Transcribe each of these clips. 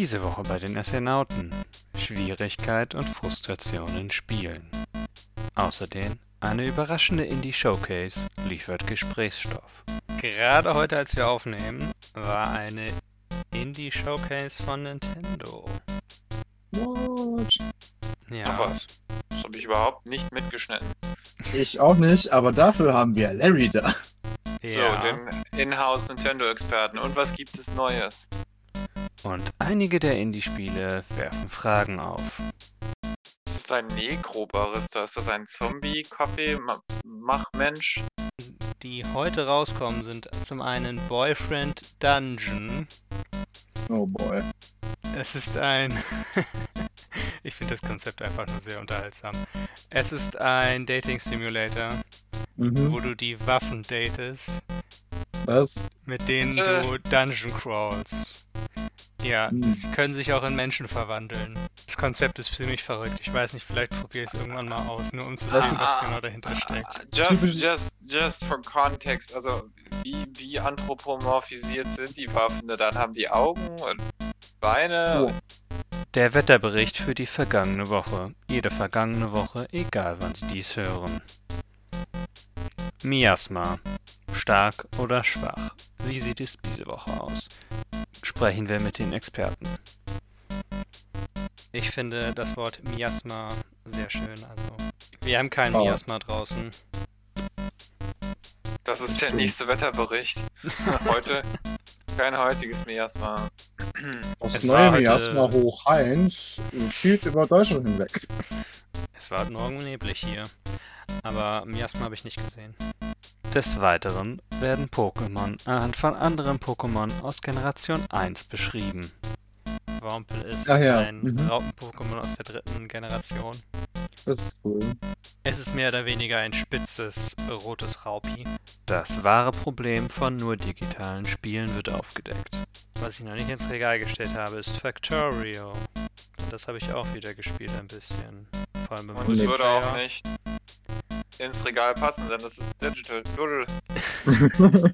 Diese Woche bei den Astronauten. Schwierigkeit und Frustration in Spielen. Außerdem eine überraschende Indie-Showcase liefert Gesprächsstoff. Gerade heute, als wir aufnehmen, war eine Indie-Showcase von Nintendo. What? Ach Ja, was. Das habe ich überhaupt nicht mitgeschnitten. Ich auch nicht, aber dafür haben wir Larry da. So, ja. den Inhouse Nintendo-Experten. Und was gibt es Neues? Und einige der Indie-Spiele werfen Fragen auf. Ist das ein Necro-Barista? Ist das ein Zombie-Kaffee-Machmensch? Die heute rauskommen, sind zum einen Boyfriend Dungeon. Oh boy. Es ist ein. ich finde das Konzept einfach nur sehr unterhaltsam. Es ist ein Dating Simulator, Mhm. wo du die Waffen datest, Was? mit denen Äh. du Dungeon crawlst. Ja, Hm. sie können sich auch in Menschen verwandeln. Das Konzept ist ziemlich verrückt. Ich weiß nicht, vielleicht probiere ich es irgendwann mal aus, nur um zu sehen, was genau dahinter steckt. Ah, Just, just, just for context, also wie, wie anthropomorphisiert sind die Waffen? Dann haben die Augen und Beine. Oh. Der Wetterbericht für die vergangene Woche. Jede vergangene Woche, egal wann Sie dies hören. Miasma. Stark oder schwach? Wie sieht es diese Woche aus? Sprechen wir mit den Experten. Ich finde das Wort Miasma sehr schön. Also, wir haben kein Oh. Miasma draußen. Das ist der nächste Wetterbericht. Heute kein heutiges Miasma. Das Es war neue heute- Miasma hoch 1 zieht über Deutschland hinweg. Es war heute Morgen neblig hier. Aber Miasma habe ich nicht gesehen. Des Weiteren werden Pokémon anhand von anderen Pokémon aus Generation 1 beschrieben. Wampel ist Ach ja, ein mhm. Raupen-Pokémon aus der dritten Generation. Das ist cool. Es ist mehr oder weniger ein spitzes, rotes Raupi. Das wahre Problem von nur digitalen Spielen wird aufgedeckt. Was ich noch nicht ins Regal gestellt habe, ist Factorio. Das habe ich auch wieder gespielt ein bisschen. Vor allem im Und es würde auch nicht ins Regal passen, denn das ist Digital.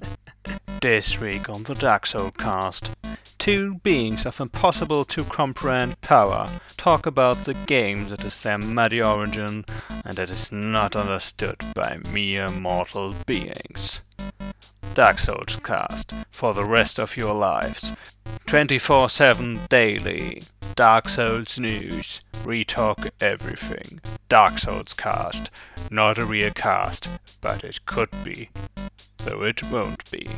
This week on the Dark Soul cast, two beings of impossible to comprehend power talk about the game that is their muddy origin and that is not understood by mere mortal beings. Dark Souls cast for the rest of your lives. 24 7 daily. Dark Souls news. Retalk everything. Dark Souls cast. Not a real cast, but it could be though it won't be.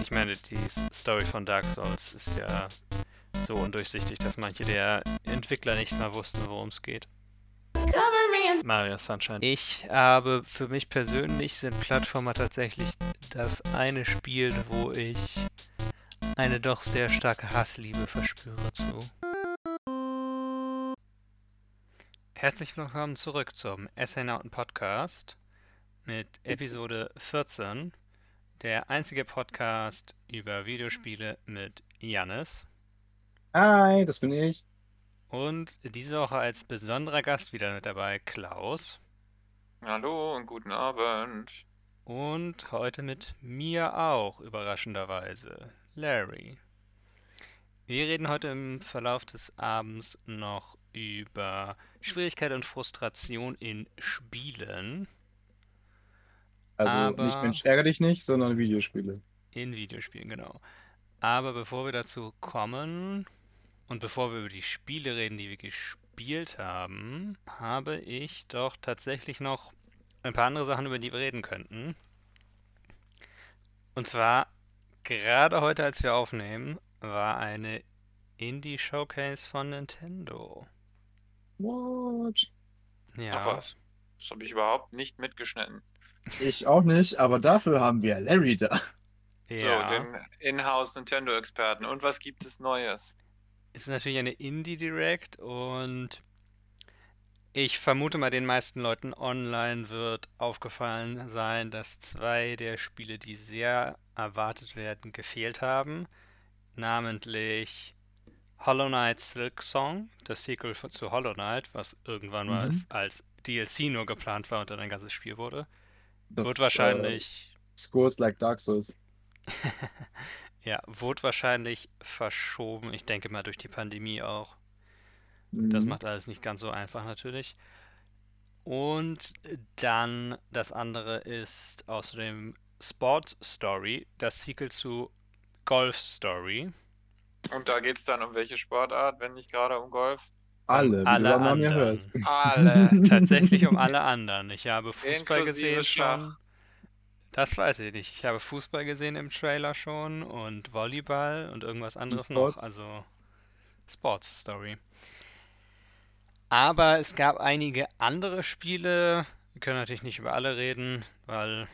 Ich meine, die Story von Dark Souls ist ja so undurchsichtig, dass manche der Entwickler nicht mal wussten, worum es geht. Mario Sunshine. Ich habe für mich persönlich sind Plattformer tatsächlich das eine Spiel, wo ich eine doch sehr starke Hassliebe verspüre zu. Herzlich willkommen zurück zum Astronauten Podcast mit Episode 14, der einzige Podcast über Videospiele mit Jannis. Hi, das bin ich. Und diese Woche als besonderer Gast wieder mit dabei Klaus. Hallo und guten Abend. Und heute mit mir auch, überraschenderweise, Larry. Wir reden heute im Verlauf des Abends noch über Schwierigkeit und Frustration in Spielen. Also Aber- nicht Mensch, ärgere dich nicht, sondern Videospiele. In Videospielen, genau. Aber bevor wir dazu kommen und bevor wir über die Spiele reden, die wir gespielt haben, habe ich doch tatsächlich noch ein paar andere Sachen, über die wir reden könnten. Und zwar, gerade heute, als wir aufnehmen, war eine Indie-Showcase von Nintendo. What? Ja, Ach was. Das habe ich überhaupt nicht mitgeschnitten. Ich auch nicht, aber dafür haben wir Larry da. ja. So, den Inhouse Nintendo-Experten. Und was gibt es Neues? Ist natürlich eine Indie Direct und ich vermute mal, den meisten Leuten online wird aufgefallen sein, dass zwei der Spiele, die sehr erwartet werden, gefehlt haben. Namentlich Hollow Knight Silk Song, das Sequel zu Hollow Knight, was irgendwann mal Mhm. als DLC nur geplant war und dann ein ganzes Spiel wurde. Das, wird wahrscheinlich Äh, Scores like Dark Souls. Ja, wurde wahrscheinlich verschoben. Ich denke mal durch die Pandemie auch. Das Mhm. macht alles nicht ganz so einfach natürlich. Und dann das andere ist außerdem Sport Story, das Sequel zu Golf Story. Und da geht's dann um welche Sportart, wenn nicht gerade um Golf? Alle, alle anderen. hörst. Alle. Tatsächlich um alle anderen. Ich habe Fußball Inklusive gesehen Schach. schon. Das weiß ich nicht. Ich habe Fußball gesehen im Trailer schon und Volleyball und irgendwas anderes noch. Also Sports Story. Aber es gab einige andere Spiele. Wir können natürlich nicht über alle reden, weil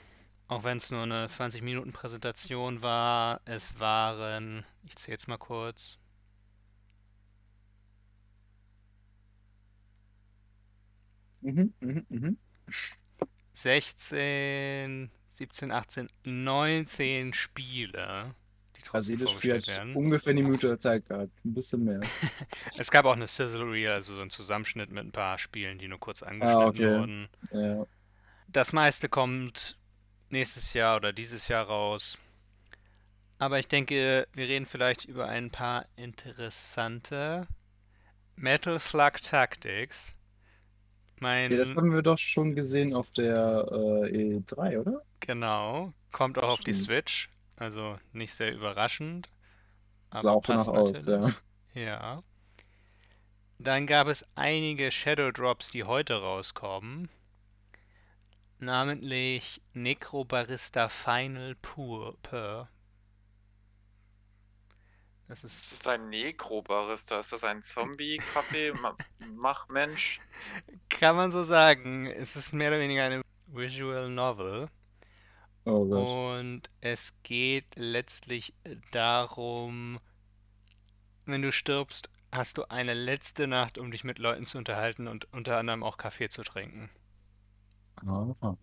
auch wenn es nur eine 20-Minuten-Präsentation war, es waren, ich zähle jetzt mal kurz, Mhm, mhm, mhm. 16, 17, 18, 19 Spiele, die Also trotzdem jedes Spiel hat werden. ungefähr eine Minute Zeit gehabt. Ein bisschen mehr. Es gab auch eine Sizzle Reel, also so ein Zusammenschnitt mit ein paar Spielen, die nur kurz Ah, angeschnitten okay. wurden. Ja. Das meiste kommt nächstes Jahr oder dieses Jahr raus. Aber ich denke, wir reden vielleicht über ein paar interessante Metal Slug Tactics. Mein, ja, das haben wir doch schon gesehen auf der äh, E3, oder? genau, kommt auch auf die. Switch, also nicht sehr überraschend. Sah auch passt aus, ja. Ja. Dann gab es einige Shadow Drops, die heute rauskommen. Namentlich Necrobarista Final Pur. Pur. Das Das ist, ist ein Nekrobarista. Ist das ein Zombie-Kaffee-Machmensch? kann man so sagen, es ist mehr oder weniger eine Visual Novel. Oh. Und es geht letztlich darum, wenn du stirbst, hast du eine letzte Nacht, um dich mit Leuten zu unterhalten und unter anderem auch Kaffee zu trinken. Aha.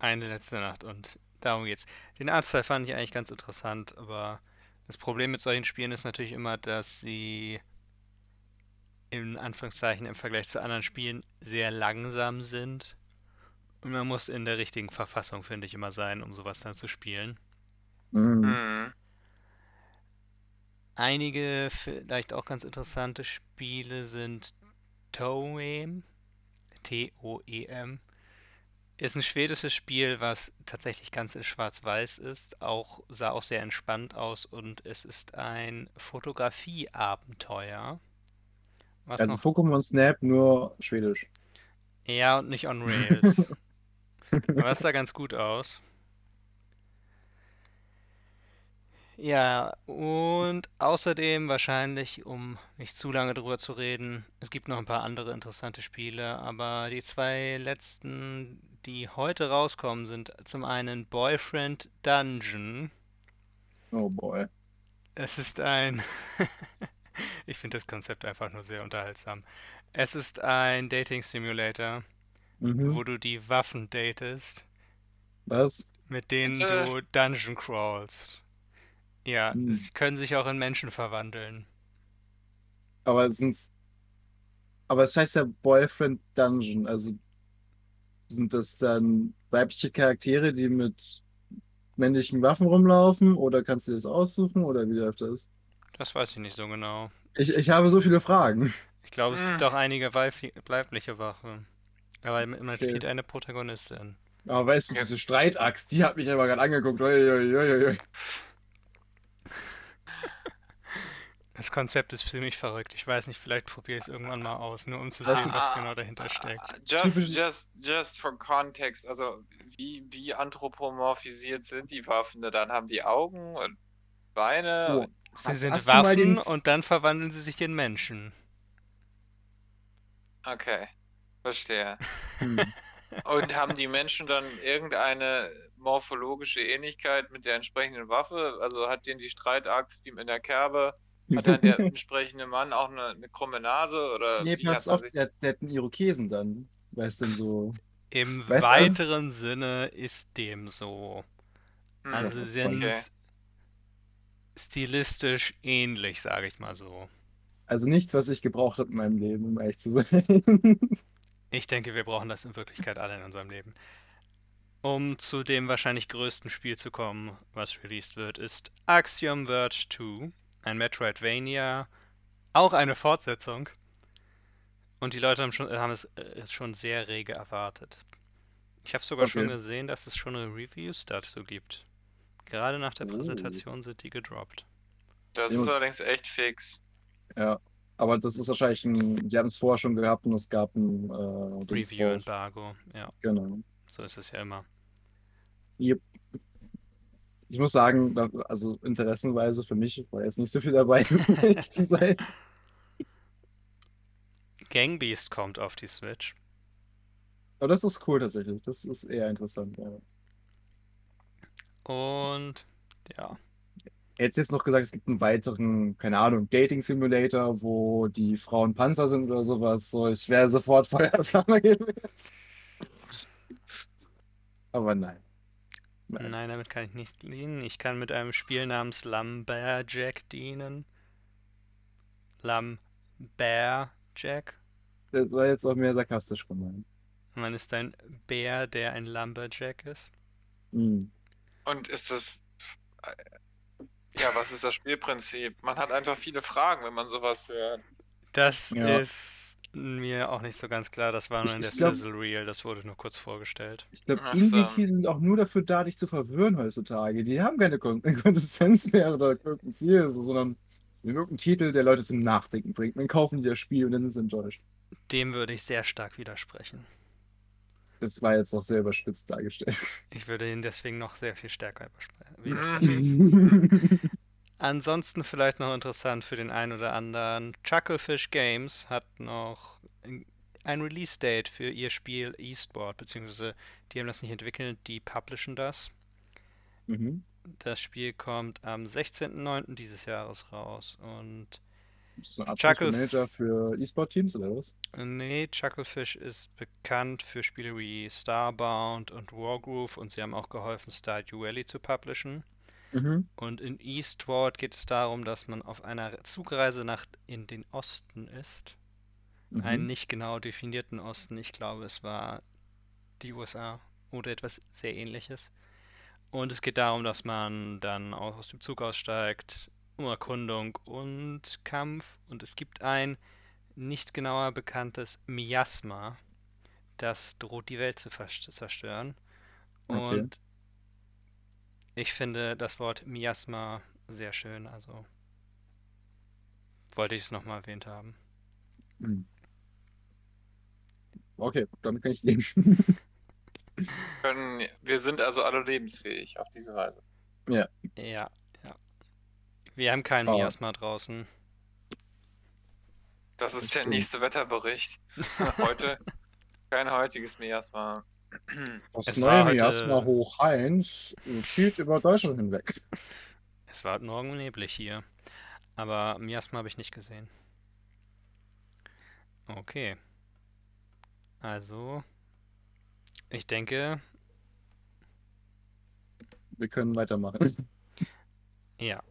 Eine letzte Nacht und darum geht's. Den Artstyle fand ich eigentlich ganz interessant, aber das Problem mit solchen Spielen ist natürlich immer, dass sie in Anführungszeichen im Vergleich zu anderen Spielen sehr langsam sind. Und man muss in der richtigen Verfassung, finde ich, immer sein, um sowas dann zu spielen. Mhm. Hm. Einige vielleicht auch ganz interessante Spiele sind Toem, T-O-E-M. Ist ein schwedisches Spiel, was tatsächlich ganz in Schwarz-Weiß ist. Auch sah auch sehr entspannt aus und es ist ein Fotografie-Abenteuer. Was Also noch Pokémon Snap nur schwedisch. ja und nicht on Rails. Aber das sah ganz gut aus. Ja, und außerdem wahrscheinlich, um nicht zu lange drüber zu reden, es gibt noch ein paar andere interessante Spiele, aber die zwei letzten, die heute rauskommen, sind zum einen Boyfriend Dungeon. Oh boy. Es ist ein, ich finde das Konzept einfach nur sehr unterhaltsam. Es ist ein Dating Simulator, Mhm. wo du die Waffen datest. Was? mit denen Bitte? du Dungeon crawlst. Ja, Hm. sie können sich auch in Menschen verwandeln. Aber sind's. Aber es heißt ja Boyfriend Dungeon. Also sind das dann weibliche Charaktere, die mit männlichen Waffen rumlaufen? Oder kannst du das aussuchen? Oder wie läuft das? Das weiß ich nicht so genau. Ich, ich habe so viele Fragen. Ich glaube, es gibt Hm. auch einige weibli- weibliche Waffen. Aber man Okay. spielt eine Protagonistin. Aber weißt du, Ja. diese Streitaxt, die hat mich aber gerade angeguckt. Ui, ui, ui, Das Konzept ist ziemlich verrückt. Ich weiß nicht, vielleicht probiere ich es irgendwann mal aus, nur um zu Das sehen, ist- was genau dahinter steckt. Just, Typisch- just, just for context, also wie, wie anthropomorphisiert sind die Waffen? Dann haben die Augen und Beine Oh. Sie Hast- sind hast Waffen den- und dann verwandeln sie sich in Menschen. okay, verstehe. Hm. Und haben die Menschen dann irgendeine morphologische Ähnlichkeit mit der entsprechenden Waffe? Also hat denen die Streitaxt, die in der Kerbe, hat dann der entsprechende Mann auch eine, eine krumme Nase oder Nee, man auf, sich der, der hat einen Irokesen dann. Weißt du, denn so. Im Weißt du- weiteren Sinne ist dem so. Hm, Also sie sind okay. stilistisch ähnlich, sage ich mal so. Also nichts, was ich gebraucht habe in meinem Leben, um ehrlich zu sein. Ich denke, wir brauchen das in Wirklichkeit alle in unserem Leben. Um zu dem wahrscheinlich größten Spiel zu kommen, was released wird, ist Axiom Verge 2, ein Metroidvania, auch eine Fortsetzung. Und die Leute haben, schon, haben es äh, schon sehr rege erwartet. Ich habe sogar schon Okay. gesehen, dass es schon Reviews dazu gibt. Gerade nach der Oh. Präsentation sind die gedroppt. Das Ich ist allerdings echt fix. Ja. Aber das ist wahrscheinlich ein, die haben es vorher schon gehabt und es gab ein äh. Review-Embargo, ja, Genau. so ist es ja immer. Yep. Ich muss sagen, also interessenweise für mich war jetzt nicht so viel dabei, um ehrlich zu sein. Gangbeast kommt auf die Switch. Aber das ist cool tatsächlich. Das ist eher interessant. Ja. Und ja, Hättest jetzt noch gesagt, es gibt einen weiteren, keine Ahnung, Dating Simulator, wo die Frauen Panzer sind oder sowas. So, ich wäre sofort Feuer und Flamme gewesen. Aber nein. Nein. damit kann ich nicht dienen. Ich kann mit einem Spiel namens Lumberjack dienen. Lumberjack. Das war jetzt auch mehr sarkastisch gemeint. Man ist ein Bär, der ein Lumberjack ist. Hm. Und ist das. Ja, was ist das Spielprinzip? Man hat einfach viele Fragen, wenn man sowas hört. Das Ja. ist mir auch nicht so ganz klar. Das war nur Ich- in der glaub- Sizzle Reel. Das wurde nur kurz vorgestellt. Ich glaube, Indie-Spiele so. sind auch nur dafür da, dich zu verwirren heutzutage. Die haben keine Kon Konsistenz mehr oder irgendein Ziel, so, sondern irgendein Titel, der Leute zum Nachdenken bringt. Dann kaufen die das Spiel und dann sind sie enttäuscht. Dem würde ich sehr stark widersprechen. Das war jetzt auch sehr überspitzt dargestellt. Ich würde ihn deswegen noch sehr viel stärker widersprechen. Ansonsten vielleicht noch interessant für den einen oder anderen. Chucklefish Games hat noch ein Release-Date für ihr Spiel Eastward, beziehungsweise die haben das nicht entwickelt, die publishen das. mhm. Das Spiel kommt am 16.09. dieses Jahres raus und So ein Chuckle- Abschlussmanager für E-Sport-Teams oder was? Nee, Chucklefish ist bekannt für Spiele wie Starbound und Wargroove und sie haben auch geholfen, Stardew Valley zu publishen. Mhm. Und in Eastward geht es darum, dass man auf einer Zugreise nach in den Osten ist. Mhm. Einen nicht genau definierten Osten. Ich glaube, es war die USA oder etwas sehr ähnliches. Und es geht darum, dass man dann auch aus dem Zug aussteigt, um Erkundung und Kampf. Und es gibt ein nicht genauer bekanntes Miasma, das droht die Welt zu zerstören. Okay. Und ich finde das Wort Miasma sehr schön, also wollte ich es nochmal erwähnt haben. Mhm. Okay, damit kann ich leben. Können, wir sind also alle lebensfähig auf diese Weise. Ja, ja. Wir haben keinen Oh. Miasma draußen. Das ist Das der stimmt. nächste Wetterbericht. Heute kein heutiges Miasma. Das Es neue Miasma hoch 1 zieht über Deutschland hinweg. Es war heute Morgen neblig hier. Aber Miasma habe ich nicht gesehen. Okay. Also, ich denke, Wir können weitermachen. ja.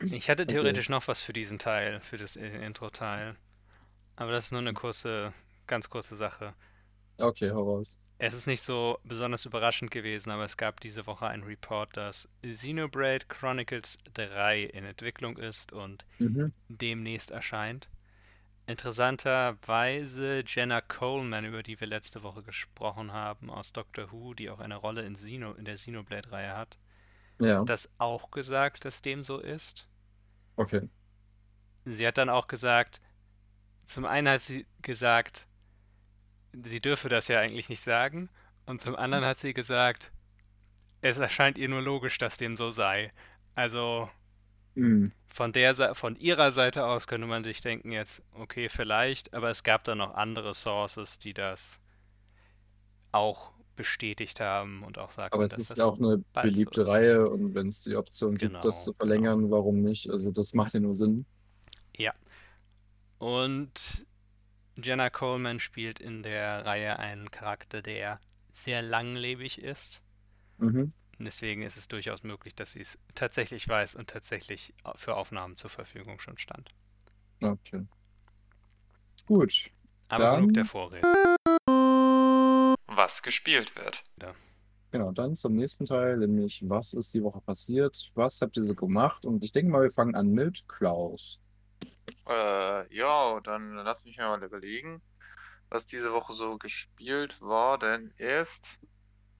Ich hätte Okay. theoretisch noch was für diesen Teil, für das Intro-Teil. Aber das ist nur eine kurze, ganz kurze Sache. Okay, hau raus. Es ist nicht so besonders überraschend gewesen, aber es gab diese Woche einen Report, dass Xenoblade Chronicles 3 in Entwicklung ist und Mhm. demnächst erscheint. Interessanterweise Jenna Coleman, über die wir letzte Woche gesprochen haben, aus Doctor Who, die auch eine Rolle in, Xeno, in der Xenoblade-Reihe hat, Ja, hat das auch gesagt, dass dem so ist. okay. Sie hat dann auch gesagt, zum einen hat sie gesagt, sie dürfe das ja eigentlich nicht sagen, und zum anderen hat sie gesagt, es erscheint ihr nur logisch, dass dem so sei. Also Mhm. von der von ihrer Seite aus könnte man sich denken jetzt, okay, vielleicht, aber es gab dann noch andere Sources, die das auch bestätigt haben und auch sagten, Aber es dass ist ja auch eine beliebte ist. Reihe und wenn es die Option gibt, Genau, das zu genau. verlängern, warum nicht? Also das macht ja nur Sinn. Und Jenna Coleman spielt in der Reihe einen Charakter, der sehr langlebig ist. Mhm. Und deswegen ist es durchaus möglich, dass sie es tatsächlich weiß und tatsächlich für Aufnahmen zur Verfügung schon stand. Okay. Gut. Aber Dann- genug der Vorrede. Was gespielt wird. Genau, dann zum nächsten Teil, nämlich was ist die Woche passiert? Was habt ihr so gemacht? Und ich denke mal, wir fangen an mit Klaus. Äh, ja, dann lass mich mal überlegen, was diese Woche so gespielt worden ist.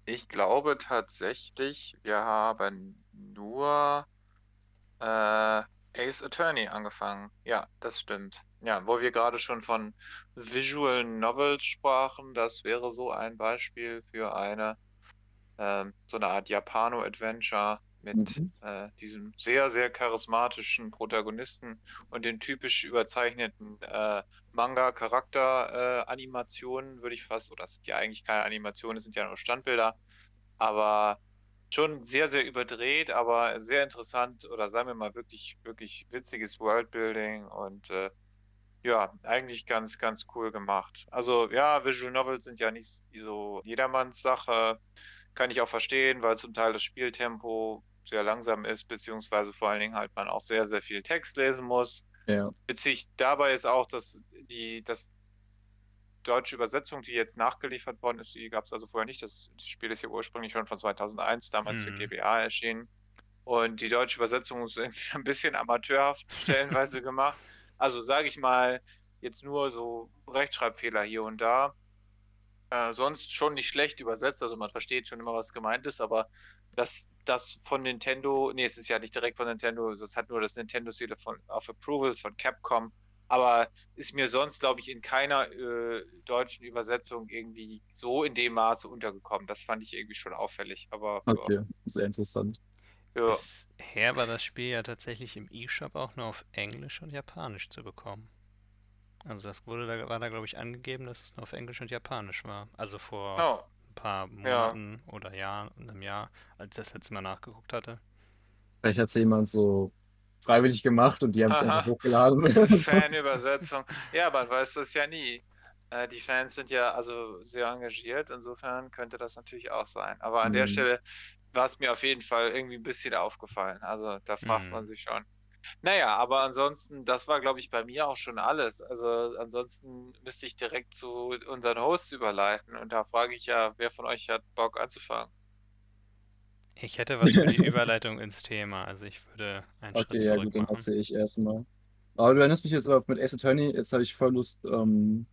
Ich glaube tatsächlich, wir haben nur äh, Ace Attorney angefangen. Ja, das stimmt. Ja, wo wir gerade schon von Visual Novels sprachen, das wäre so ein Beispiel für eine ähm, so eine Art Japano-Adventure mit Mhm. äh, diesem sehr, sehr charismatischen Protagonisten und den typisch überzeichneten äh, Manga-Charakter-Animationen, würde ich fast, oder es sind ja eigentlich keine Animationen, es sind ja nur Standbilder, aber schon sehr, sehr überdreht, aber sehr interessant oder sagen wir mal wirklich, wirklich witziges Worldbuilding und äh, ja, eigentlich ganz, ganz cool gemacht. Also ja, Visual Novels sind ja nicht so jedermanns Sache. Kann ich auch verstehen, weil zum Teil das Spieltempo sehr langsam ist, beziehungsweise vor allen Dingen halt man auch sehr, sehr viel Text lesen muss. Ja. Witzig dabei ist auch, dass die, das deutsche Übersetzung, die jetzt nachgeliefert worden ist, die gab es also vorher nicht. Das, das Spiel ist ja ursprünglich schon von 2001, damals für Mhm. GBA erschienen. Und die deutsche Übersetzung ist irgendwie ein bisschen amateurhaft stellenweise gemacht. Also sage ich mal, jetzt nur so Rechtschreibfehler hier und da. Äh, sonst schon nicht schlecht übersetzt, also man versteht schon immer, was gemeint ist, aber das, das von Nintendo, nee, es ist ja nicht direkt von Nintendo, das hat nur das Nintendo-Seal von of Approvals von Capcom, aber ist mir sonst, glaube ich, in keiner äh, deutschen Übersetzung irgendwie so in dem Maße untergekommen. Das fand ich irgendwie schon auffällig, aber ja, Okay, sehr interessant. ja. Bisher war das Spiel ja tatsächlich im eShop auch nur auf Englisch und Japanisch zu bekommen. Also das wurde da, war da glaube ich angegeben, dass es nur auf Englisch und Japanisch war. Also vor Oh, paar Monaten oder Jahren, einem Jahr, als ich das letzte Mal nachgeguckt hatte. Vielleicht hat es jemand so freiwillig gemacht und die haben es einfach hochgeladen. Fanübersetzung. Ja, man weiß das ja nie. Äh, die Fans sind ja also sehr engagiert, insofern könnte das natürlich auch sein. Aber an der Mhm. Stelle war es mir auf jeden Fall irgendwie ein bisschen aufgefallen. Also da fragt Mhm. man sich schon. Naja, aber ansonsten, das war, glaube ich, bei mir auch schon alles. Also ansonsten müsste ich direkt zu unseren Hosts überleiten. Und da frage ich ja, wer von euch hat Bock anzufangen? Ich hätte was für die Überleitung ins Thema, also ich würde einen Okay, Schritt ja zurück gut, dann machen. erzähle ich erstmal. Aber du erinnerst mich jetzt auf mit Ace Attorney. Jetzt habe ich voll Lust, ähm,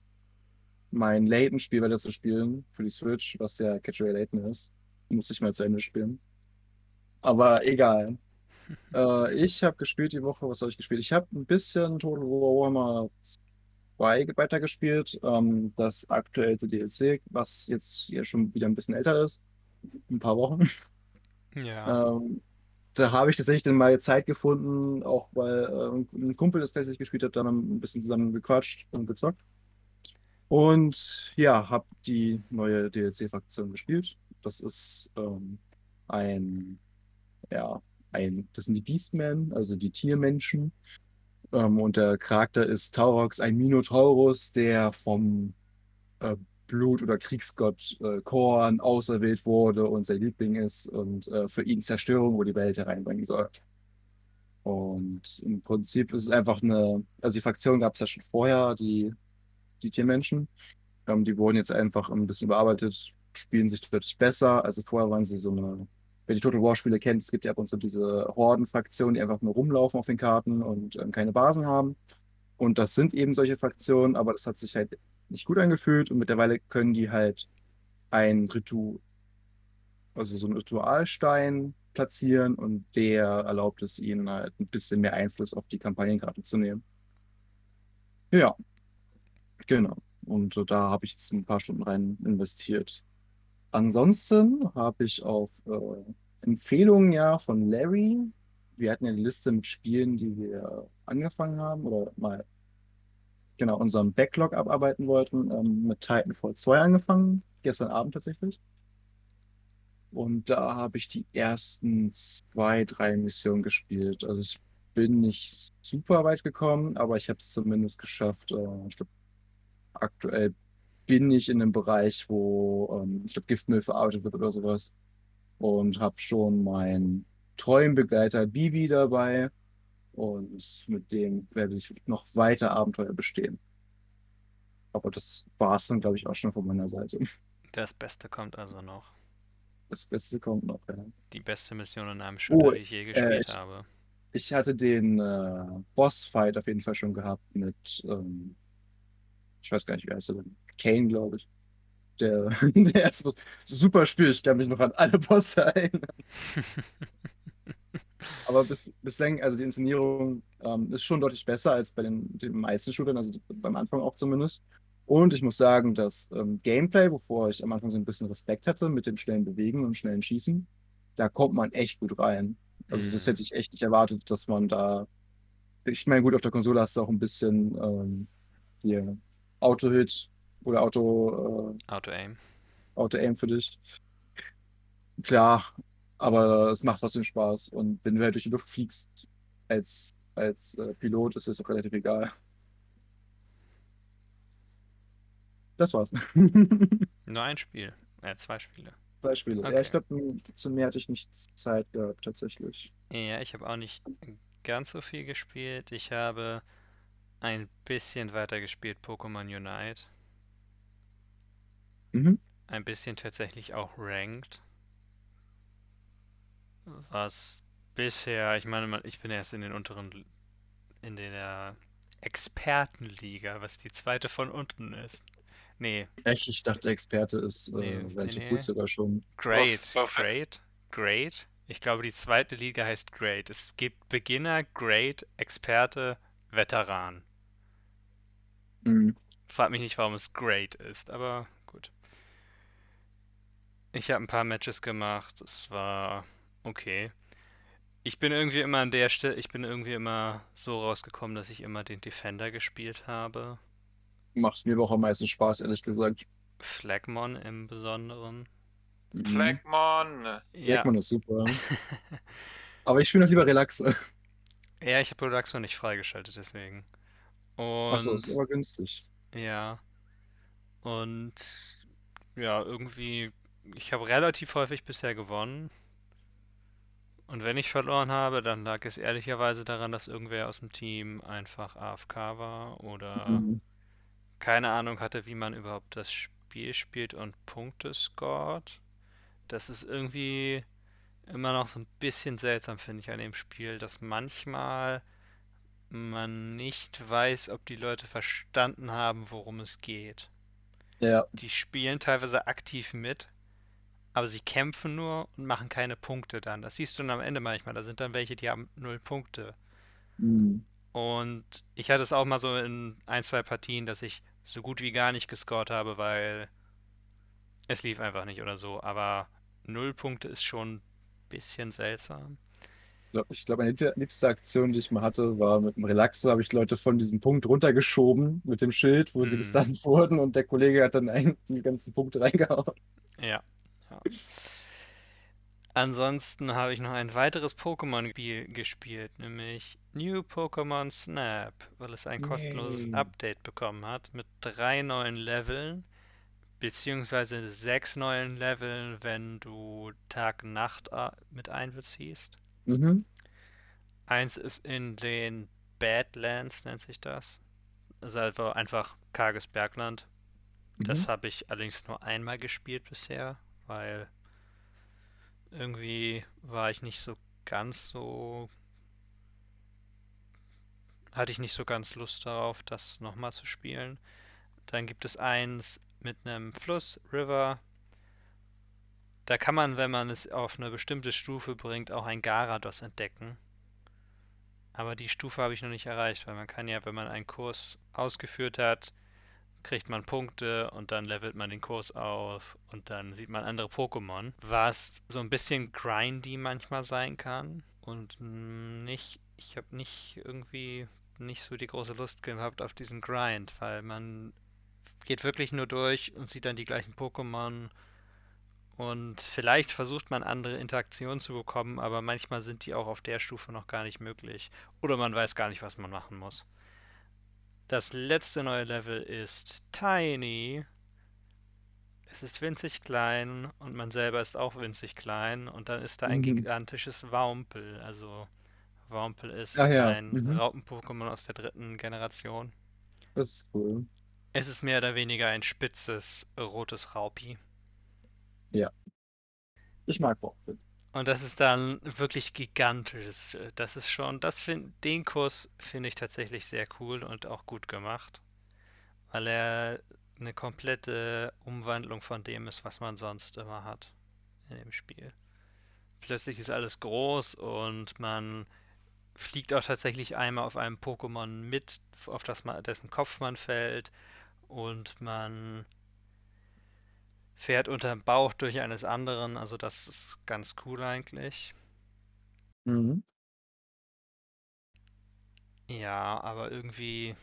mein Layton-Spiel weiter zu spielen für die Switch, was ja Catch Ray Layton ist. Muss ich mal zu Ende spielen. Aber egal. Äh, ich habe gespielt die Woche. Was habe ich gespielt? Ich habe ein bisschen Total Warhammer 2 weitergespielt. Ähm, das aktuelle DLC, was jetzt hier schon wieder ein bisschen älter ist. Ein paar Wochen. Ja, Ähm, da habe ich tatsächlich dann mal Zeit gefunden, auch weil ähm, ein Kumpel das tatsächlich gespielt hat, dann ein bisschen zusammen gequatscht und gezockt. Und ja, habe die neue DLC-Fraktion gespielt. Das ist ähm, ein, ja, ein, das sind die Beastmen, also die Tiermenschen. Ähm, und der Charakter ist Taurox, ein Minotaurus, der vom äh, Blut- oder Kriegsgott äh, Korn auserwählt wurde und sein Liebling ist und äh, für ihn Zerstörung über die Welt hereinbringen soll. Und im Prinzip ist es einfach eine, also die Fraktion gab es ja schon vorher, die, die Tiermenschen. Ähm, die wurden jetzt einfach ein bisschen überarbeitet, spielen sich deutlich besser. Also vorher waren sie so eine, wer die Total War Spiele kennt, es gibt ja ab und zu diese Horden-Fraktionen, die einfach nur rumlaufen auf den Karten und ähm, keine Basen haben. Und das sind eben solche Fraktionen, aber das hat sich halt nicht gut angefühlt und mittlerweile können die halt ein Ritual, also so einen Ritualstein platzieren und der erlaubt es ihnen halt ein bisschen mehr Einfluss auf die Kampagnenkarte zu nehmen. Ja, genau. Und da habe ich jetzt ein paar Stunden rein investiert. Ansonsten habe ich auf äh, Empfehlungen ja von Larry, wir hatten ja die Liste mit Spielen, die wir angefangen haben oder mal genau unseren Backlog abarbeiten wollten, ähm, mit Titanfall 2 angefangen, gestern Abend tatsächlich. Und da habe ich die ersten zwei, drei Missionen gespielt. Also ich bin nicht super weit gekommen, aber ich habe es zumindest geschafft. Äh, ich glaube, aktuell bin ich in einem Bereich, wo ähm, ich glaube, Giftmüll verarbeitet wird oder sowas. Und habe schon meinen treuen Begleiter Bibi dabei. Und mit dem werde ich noch weiter Abenteuer bestehen. Aber das war es dann, glaube ich, auch schon von meiner Seite. das Beste kommt also noch. Das Beste kommt noch, ja. Die beste Mission in einem Shooter, Oh, die ich je gespielt ich- habe. Ich hatte den äh, Bossfight auf jeden Fall schon gehabt mit, ähm, ich weiß gar nicht, wie heißt er denn? Kane, glaube ich. Der, der erste Boss. Super Spiel, ich kann mich noch an alle Bosse erinnern. Aber bis, bislang, also die Inszenierung ähm, ist schon deutlich besser als bei den, den meisten Shootern, also beim Anfang auch zumindest. Und ich muss sagen, das ähm, Gameplay, wovor ich am Anfang so ein bisschen Respekt hatte mit dem schnellen Bewegen und schnellen Schießen, da kommt man echt gut rein. Also das Mhm. hätte ich echt nicht erwartet, dass man da. Ich meine, gut, auf der Konsole hast du auch ein bisschen ähm, hier Auto-Hit oder Auto, äh, Auto-Aim. Auto-Aim für dich. Klar, aber es macht trotzdem Spaß. Und wenn du halt durch die Luft fliegst als, als äh, Pilot, ist das auch relativ egal. Das war's. Nur ein Spiel. Äh, zwei Spiele. Zwei Spiele. Okay. Ja, ich glaube, zu mehr hatte ich nicht Zeit gehabt, tatsächlich. Ja, ich habe auch nicht ganz so viel gespielt. Ich habe ein bisschen weiter gespielt Pokémon Unite. Mhm. Ein bisschen tatsächlich auch Ranked. Was bisher, ich meine, ich bin erst in den unteren, in der Expertenliga, was die zweite von unten ist. Nee, Echt, ich dachte, Experte ist äh, Nee, relativ nee. gut sogar schon. Great, Great, Great. Ich glaube, die zweite Liga heißt Great. Es gibt Beginner, Great, Experte, Veteran. Mhm. Frag mich nicht, warum es Great ist, aber. Ich habe ein paar Matches gemacht. Es war okay. Ich bin irgendwie immer an der Stelle, ich bin irgendwie immer so rausgekommen, dass ich immer den Defender gespielt habe. Macht mir aber auch am meisten Spaß, ehrlich gesagt. Flagmon im Besonderen. Mhm. Flagmon. Ja, Flagmon ist super. Aber ich spiele noch lieber Relaxe. ja ich habe Relaxo nicht freigeschaltet, deswegen. Achso, Und ist aber günstig. Ja. Und ja, irgendwie, ich habe relativ häufig bisher gewonnen. Und wenn ich verloren habe, dann lag es ehrlicherweise daran, dass irgendwer aus dem Team einfach AFK war oder Mhm. keine Ahnung hatte, wie man überhaupt das Spiel spielt und Punkte scored. Das ist irgendwie immer noch so ein bisschen seltsam, finde ich, an dem Spiel, dass manchmal man nicht weiß, ob die Leute verstanden haben, worum es geht. Ja, Die spielen teilweise aktiv mit, aber sie kämpfen nur und machen keine Punkte dann. Das siehst du dann am Ende manchmal. Da sind dann welche, die haben null Punkte. mhm. Und ich hatte es auch mal so in ein, zwei Partien, dass ich so gut wie gar nicht gescored habe, weil es lief einfach nicht oder so. Aber null Punkte ist schon ein bisschen seltsam. Ich glaube, meine liebste- Aktion, die ich mal hatte, war mit dem Relaxo, habe ich Leute von diesem Punkt runtergeschoben mit dem Schild, wo sie Mhm. gestunt wurden und der Kollege hat dann eigentlich die ganzen Punkte reingehauen. Ja. Ja. Ansonsten habe ich noch ein weiteres Pokémon-Spiel gespielt, nämlich New Pokémon Snap, weil es ein kostenloses Yay. Update bekommen hat mit drei neuen Leveln, beziehungsweise sechs neuen Leveln, wenn du Tag-Nacht äh, mit einbeziehst. Mhm. Eins ist in den Badlands, nennt sich das. Also einfach- einfach karges Bergland. Das Mhm. habe ich allerdings nur einmal gespielt bisher, weil irgendwie war ich nicht so ganz so. Hatte ich nicht so ganz Lust darauf, das nochmal zu spielen. Dann gibt es eins mit einem Fluss, River. Da kann man, wenn man es auf eine bestimmte Stufe bringt, auch ein Garados entdecken. Aber die Stufe habe ich noch nicht erreicht, weil man kann ja, wenn man einen Kurs ausgeführt hat, kriegt man Punkte und dann levelt man den Kurs auf und dann sieht man andere Pokémon, was so ein bisschen grindy manchmal sein kann und nicht, ich habe nicht irgendwie nicht so die große Lust gehabt auf diesen Grind, weil man geht wirklich nur durch und sieht dann die gleichen Pokémon und vielleicht versucht man andere Interaktionen zu bekommen, aber manchmal sind die auch auf der Stufe noch gar nicht möglich oder man weiß gar nicht, was man machen muss. Das letzte neue Level ist Tiny. Es ist winzig klein und man selber ist auch winzig klein und dann ist da ein Mhm. gigantisches Waumpel. Also Waumpel ist Ach ja, ein mhm. Raupen-Pokémon aus der dritten Generation. Das ist cool. Es ist mehr oder weniger ein spitzes rotes Raupi. Ja. Ich mag Bockwind. Und das ist dann wirklich gigantisch. Das ist schon, das find, den Kurs finde ich tatsächlich sehr cool und auch gut gemacht. Weil er eine komplette Umwandlung von dem ist, was man sonst immer hat in dem Spiel. Plötzlich ist alles groß und man fliegt auch tatsächlich einmal auf einem Pokémon mit, auf das man, dessen Kopf man fällt und man fährt unter dem Bauch durch eines anderen. Also das ist ganz cool eigentlich. Mhm. Ja, aber irgendwie.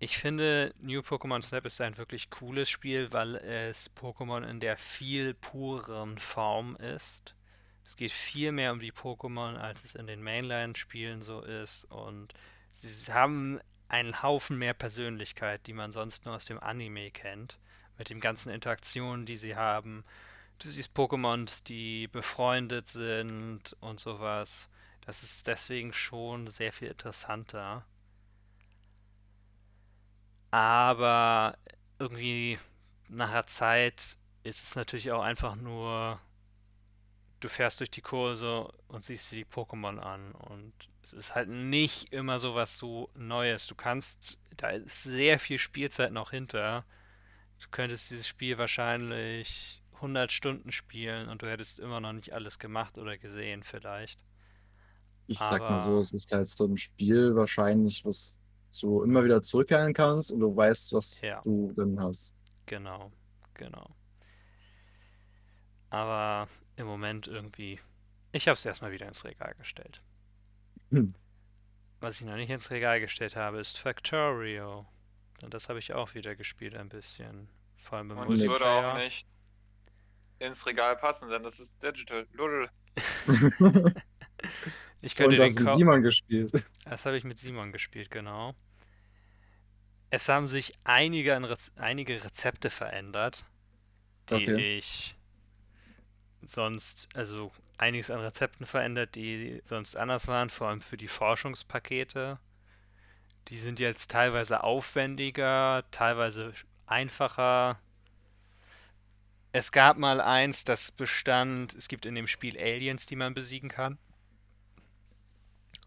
Ich finde, New Pokémon Snap ist ein wirklich cooles Spiel, weil es Pokémon in der viel pureren Form ist. Es geht viel mehr um die Pokémon, als es in den Mainline-Spielen so ist. Und sie haben einen Haufen mehr Persönlichkeit, die man sonst nur aus dem Anime kennt. Mit den ganzen Interaktionen, die sie haben. Du siehst Pokémon, die befreundet sind und sowas. Das ist deswegen schon sehr viel interessanter. Aber irgendwie nach der Zeit ist es natürlich auch einfach nur du fährst durch die Kurse und siehst dir die Pokémon an. Und es ist halt nicht immer so was so Neues. Du kannst, da ist sehr viel Spielzeit noch hinter. Du könntest dieses Spiel wahrscheinlich 100 Stunden spielen und du hättest immer noch nicht alles gemacht oder gesehen, vielleicht. Ich sag mal Aber so, es ist halt so ein Spiel wahrscheinlich, was du immer wieder zurückkehren kannst und du weißt, was ja, du dann hast. genau, genau. Aber im Moment irgendwie, ich habe es erstmal wieder ins Regal gestellt. Hm. Was ich noch nicht ins Regal gestellt habe, ist Factorio. Und das habe ich auch wieder gespielt ein bisschen. Vor allem im Und es würde auch Multiplayer. nicht ins Regal passen, denn das ist Digital. Lull. Ich Und könnte das den mit Simon gespielt. Das habe ich mit Simon gespielt, genau. Es haben sich einige, Rez einige Rezepte verändert, die Okay. ich sonst, also einiges an Rezepten verändert, die sonst anders waren, vor allem für die Forschungspakete. Die sind jetzt teilweise aufwendiger, teilweise einfacher. Es gab mal eins, das bestand, es gibt in dem Spiel Aliens, die man besiegen kann.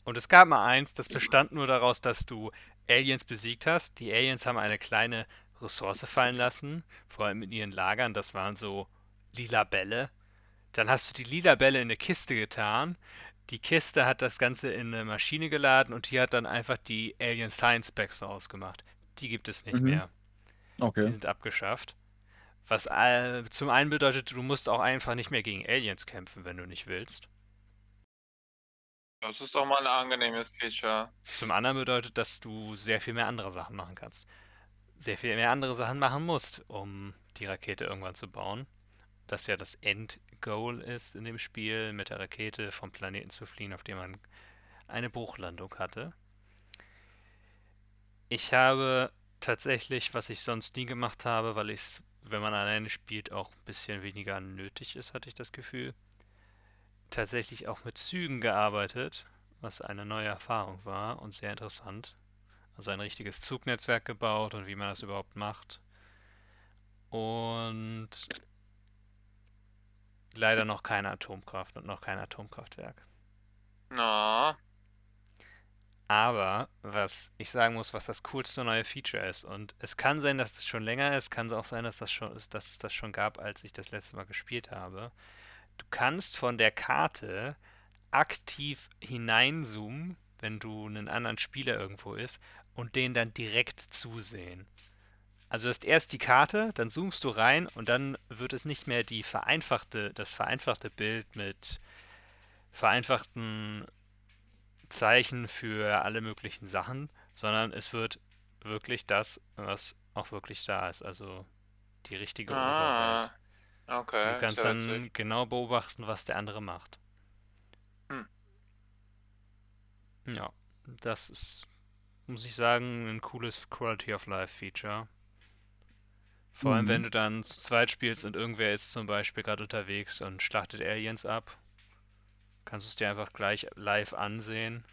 Und es gab mal eins, das bestand nur daraus, dass du Aliens besiegt hast. Die Aliens haben eine kleine Ressource fallen lassen, vor allem in ihren Lagern. Das waren so lila Bälle. Dann hast du die lila Bälle in eine Kiste getan. Die Kiste hat das Ganze in eine Maschine geladen und die hat dann einfach die Alien Science Packs ausgemacht. Die gibt es nicht Mhm. mehr. Die Okay. sind abgeschafft. Was äh, zum einen bedeutet, du musst auch einfach nicht mehr gegen Aliens kämpfen, wenn du nicht willst. Das ist doch mal ein angenehmes Feature. Zum anderen bedeutet, dass du sehr viel mehr andere Sachen machen kannst. Sehr viel mehr andere Sachen machen musst, um die Rakete irgendwann zu bauen. Das ja das Endgoal ist in dem Spiel, mit der Rakete vom Planeten zu fliehen, auf dem man eine Bruchlandung hatte. Ich habe tatsächlich, was ich sonst nie gemacht habe, weil ich es, wenn man alleine spielt, auch ein bisschen weniger nötig ist, hatte ich das Gefühl, tatsächlich auch mit Zügen gearbeitet, was eine neue Erfahrung war und sehr interessant. Also ein richtiges Zugnetzwerk gebaut und wie man das überhaupt macht. Und leider noch keine Atomkraft und noch kein Atomkraftwerk. Na, Aber was ich sagen muss, was das coolste neue Feature ist, und es kann sein, dass es schon länger ist, kann auch sein, dass das schon dass es das schon gab, als ich das letzte Mal gespielt habe. Du kannst von der Karte aktiv hineinzoomen, wenn du einen anderen Spieler irgendwo ist, und den dann direkt zusehen. Also du hast erst die Karte, dann zoomst du rein und dann wird es nicht mehr die vereinfachte, das vereinfachte Bild mit vereinfachten Zeichen für alle möglichen Sachen, sondern es wird wirklich das, was auch wirklich da ist, also die richtige ah, Oberwelt. Du okay, ist kannst ja witzig. dann genau beobachten, was der andere macht. Hm. Ja, das ist, muss ich sagen, ein cooles Quality of Life Feature. Vor allem, wenn Mhm. du dann zu zweit spielst und irgendwer ist zum Beispiel gerade unterwegs und schlachtet Aliens ab, kannst du es dir einfach gleich live ansehen.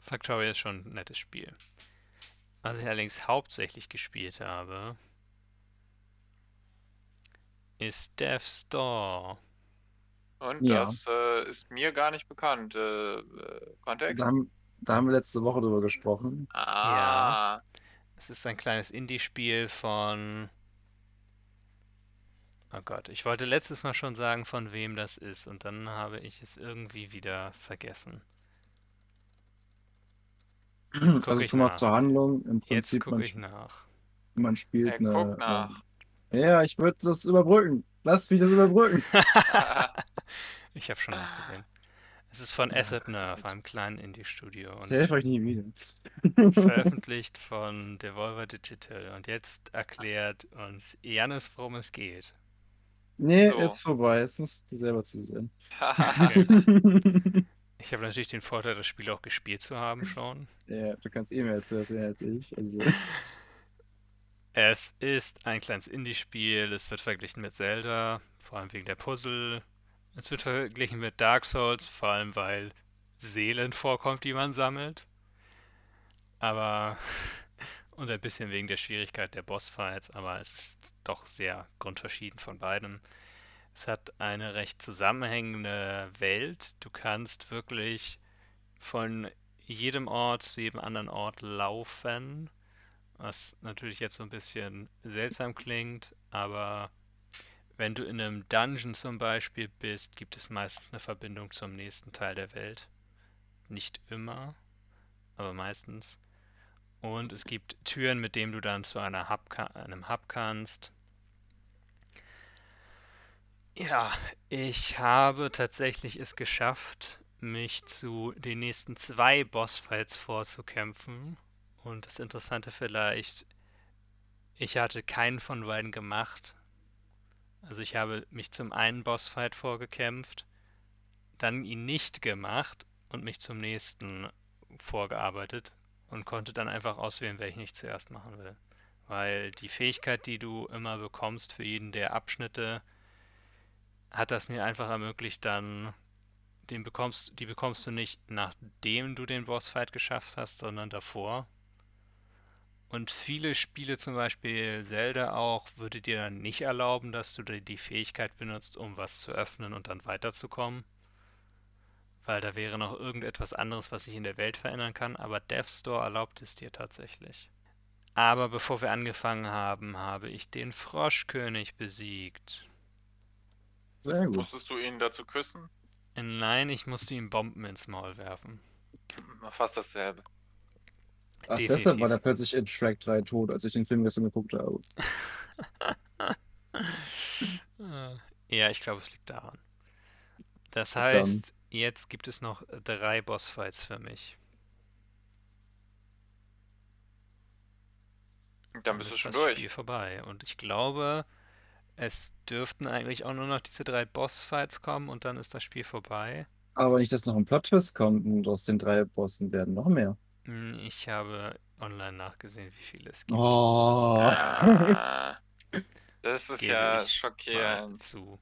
Factorio ist schon ein nettes Spiel. Was ich allerdings hauptsächlich gespielt habe, ist Death's Door. Und Ja. das äh, ist mir gar nicht bekannt. Äh, äh, Kontext? Da haben, da haben wir letzte Woche drüber gesprochen. Ah, Es ist ein kleines Indie-Spiel von. Oh Gott, ich wollte letztes Mal schon sagen, von wem das ist, und dann habe ich es irgendwie wieder vergessen. guck Also ich schon mal zur Handlung. Im Jetzt Prinzip, gucke man, ich nach. man spielt er eine. guckt nach. ähm, Ja, ich würde das überbrücken. Lass mich das überbrücken. Ich habe schon nachgesehen. Es ist von Asset Nerve, einem kleinen Indie-Studio, Ich helfe euch nie wieder. veröffentlicht von Devolver Digital. Und jetzt erklärt uns Janis, worum es geht. nee, So. ist vorbei. Jetzt musst du selber zu sehen. Ich habe natürlich den Vorteil, das Spiel auch gespielt zu haben schon. ja, du kannst eh mehr erzählen als ich. Also, Es ist ein kleines Indie-Spiel. Es wird verglichen mit Zelda, vor allem wegen der Puzzle. Es wird verglichen mit Dark Souls, vor allem weil Seelen vorkommt, die man sammelt. Aber und ein bisschen wegen der Schwierigkeit der Bossfights, aber es ist doch sehr grundverschieden von beidem. Es hat eine recht zusammenhängende Welt. Du kannst wirklich von jedem Ort zu jedem anderen Ort laufen. Was natürlich jetzt so ein bisschen seltsam klingt, aber wenn du in einem Dungeon zum Beispiel bist, gibt es meistens eine Verbindung zum nächsten Teil der Welt. Nicht immer, aber meistens. Und es gibt Türen, mit denen du dann zu Hub einem Hub kannst. Ja, ich habe tatsächlich es geschafft, mich zu den nächsten zwei Bossfights vorzukämpfen. Und das Interessante vielleicht, ich hatte keinen von beiden gemacht. Also ich habe mich zum einen Bossfight vorgekämpft, dann ihn nicht gemacht und mich zum nächsten vorgearbeitet und konnte dann einfach auswählen, welchen ich zuerst machen will. Weil die Fähigkeit, die du immer bekommst für jeden der Abschnitte, hat das mir einfach ermöglicht, dann den bekommst, die bekommst du nicht nachdem du den Bossfight geschafft hast, sondern davor. Und viele Spiele, zum Beispiel Zelda auch, würde dir dann nicht erlauben, dass du die die Fähigkeit benutzt, um was zu öffnen und dann weiterzukommen. Weil da wäre noch irgendetwas anderes, was sich in der Welt verändern kann, aber Death's Door erlaubt es dir tatsächlich. Aber bevor wir angefangen haben, habe ich den Froschkönig besiegt. sehr gut. musstest du ihn dazu küssen? Nein, ich musste ihm Bomben ins Maul werfen. Fast dasselbe. Ach, definitiv. deshalb war der plötzlich in Shrek 3 tot, als ich den Film gestern geguckt habe. Ja, ich glaube, es liegt daran. Das heißt, jetzt gibt es noch drei Bossfights für mich. Dann bist du ist schon das durch. Spiel vorbei. Und ich glaube, es dürften eigentlich auch nur noch diese drei Bossfights kommen und dann ist das Spiel vorbei. Aber nicht, dass noch ein Plot-Twist kommt und aus den drei Bossen werden noch mehr. Ich habe online nachgesehen, wie viele es gibt. Oh. Ah, das ist Gebe ja schockierend. zu.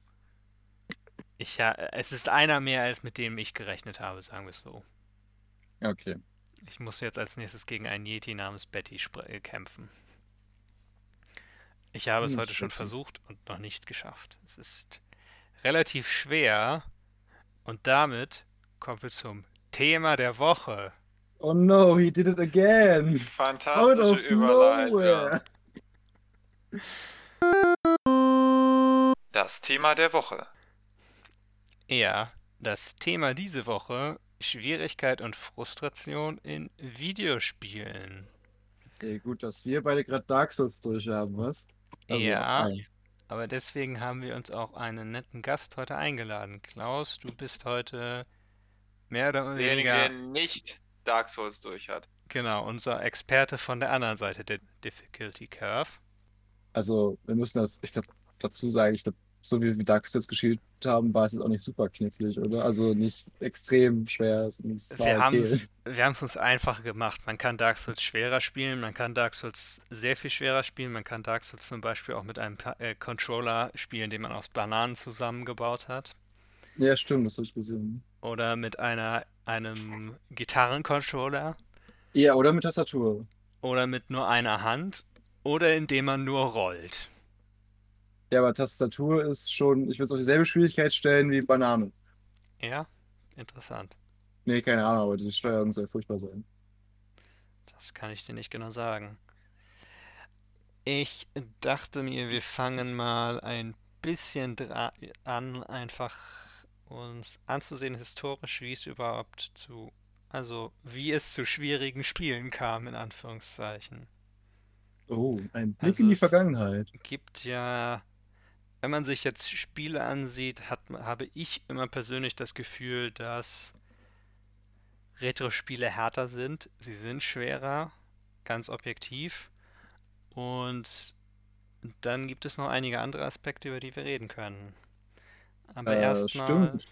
Ich, ha- es ist einer mehr, als mit dem ich gerechnet habe, sagen wir es so. Okay. Ich muss jetzt als nächstes gegen einen Yeti namens Betty äh, kämpfen. Ich habe es Hm, heute schon versucht und noch nicht geschafft. Es ist relativ schwer und damit kommen wir zum Thema der Woche. Oh no, he did it again. Out Fantastische of Überleitung. nowhere. Das Thema der Woche. Ja, das Thema diese Woche: Schwierigkeit und Frustration in Videospielen. Okay, gut, dass wir beide gerade Dark Souls durchhaben, was? Also, Ja. eins. Aber deswegen haben wir uns auch einen netten Gast heute eingeladen. Klaus, du bist heute mehr oder Derjenige, weniger der nicht Dark Souls durch hat. genau unser Experte von der anderen Seite der Difficulty Curve. Also, wir müssen das, ich glaube, dazu sagen, ich glaube, so wie wir Dark Souls gespielt haben, war es jetzt auch nicht super knifflig, oder? Also nicht extrem schwer. Wir haben es wir haben's uns einfach gemacht. Man kann Dark Souls schwerer spielen, man kann Dark Souls sehr viel schwerer spielen, man kann Dark Souls zum Beispiel auch mit einem Pa- äh, Controller spielen, den man aus Bananen zusammengebaut hat. Ja, stimmt, das habe ich gesehen. Oder mit einer, einem Gitarrencontroller. Ja, oder mit Tastatur. Oder mit nur einer Hand. Oder indem man nur rollt. Ja, aber Tastatur ist schon, ich würde es auf dieselbe Schwierigkeit stellen wie Banane. Ja, interessant. Nee, keine Ahnung, aber die Steuerung soll furchtbar sein. Das kann ich dir nicht genau sagen. Ich dachte mir, wir fangen mal ein bisschen an, einfach uns anzusehen, historisch, wie es überhaupt zu, also wie es zu schwierigen Spielen kam, in Anführungszeichen. Oh, ein Blick Also in die es Vergangenheit. gibt ja, wenn man sich jetzt Spiele ansieht, hat, habe ich immer persönlich das Gefühl, dass Retro-Spiele härter sind. Sie sind schwerer, ganz objektiv. Und dann gibt es noch einige andere Aspekte, über die wir reden können. Aber Äh, erstmal, stimmt.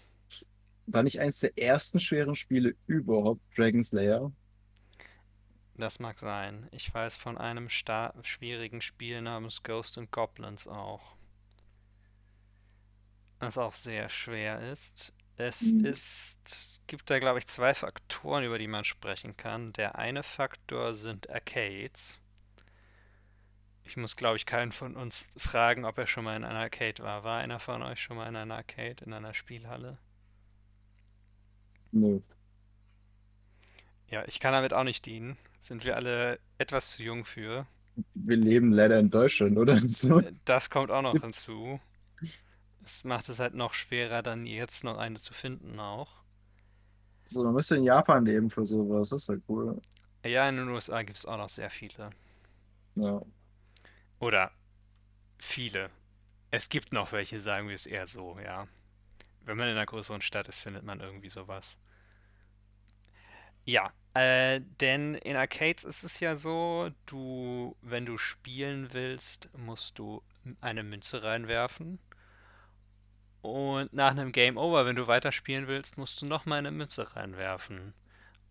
War nicht eins der ersten schweren Spiele überhaupt Dragon Slayer? das mag sein. Ich weiß von einem schwierigen Spiel namens Ghost and Goblins auch, das auch sehr schwer ist. Es Hm. ist, gibt da, glaube ich, zwei Faktoren, über die man sprechen kann. Der eine Faktor sind Arcades. Ich muss, glaube ich, keinen von uns fragen, ob er schon mal in einer Arcade war. War einer von euch schon mal in einer Arcade, in einer Spielhalle? Nö. Ja, ich kann damit auch nicht dienen. Sind wir alle etwas zu jung für. Wir leben leider in Deutschland, oder? Das kommt auch noch hinzu. Es macht es halt noch schwerer, dann jetzt noch eine zu finden auch. So, man müsste in Japan leben für sowas. Das wäre cool. Ja, in den USA gibt es auch noch sehr viele. Ja. Oder viele. Es gibt noch welche, sagen wir es eher so, ja. Wenn man in einer größeren Stadt ist, findet man irgendwie sowas. Ja, äh, denn in Arcades ist es ja so, du, wenn du spielen willst, musst du eine Münze reinwerfen. Und nach einem Game Over, wenn du weiterspielen willst, musst du nochmal eine Münze reinwerfen.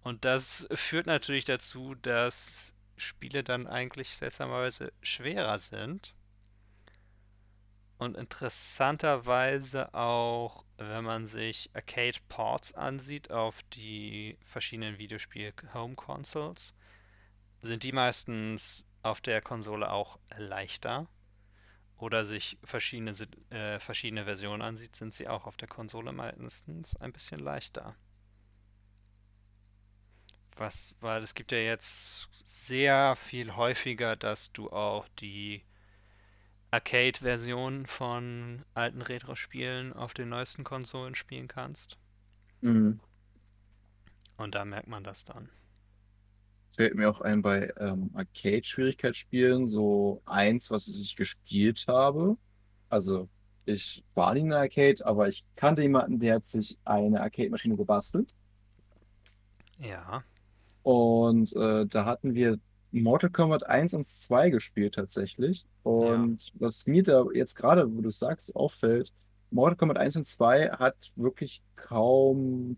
Und das führt natürlich dazu, dass Spiele dann eigentlich seltsamerweise schwerer sind. Und interessanterweise auch, wenn man sich Arcade Ports ansieht auf die verschiedenen Videospiel-Home Consoles, sind die meistens auf der Konsole auch leichter. Oder sich verschiedene, äh, verschiedene Versionen ansieht, sind sie auch auf der Konsole meistens ein bisschen leichter. Was, weil es gibt ja jetzt sehr viel häufiger, dass du auch die Arcade-Version von alten Retro-Spielen auf den neuesten Konsolen spielen kannst. Mhm. Und da merkt man das dann. Fällt mir auch ein bei ähm, Arcade-Schwierigkeitsspielen, so eins, was ich gespielt habe. Also, ich war nie in einer Arcade, aber ich kannte jemanden, der hat sich eine Arcade-Maschine gebastelt. Ja, Und äh, da hatten wir Mortal Kombat 1 und 2 gespielt tatsächlich. ja. Und was mir da jetzt gerade, wo du sagst, auffällt, Mortal Kombat 1 und 2 hat wirklich kaum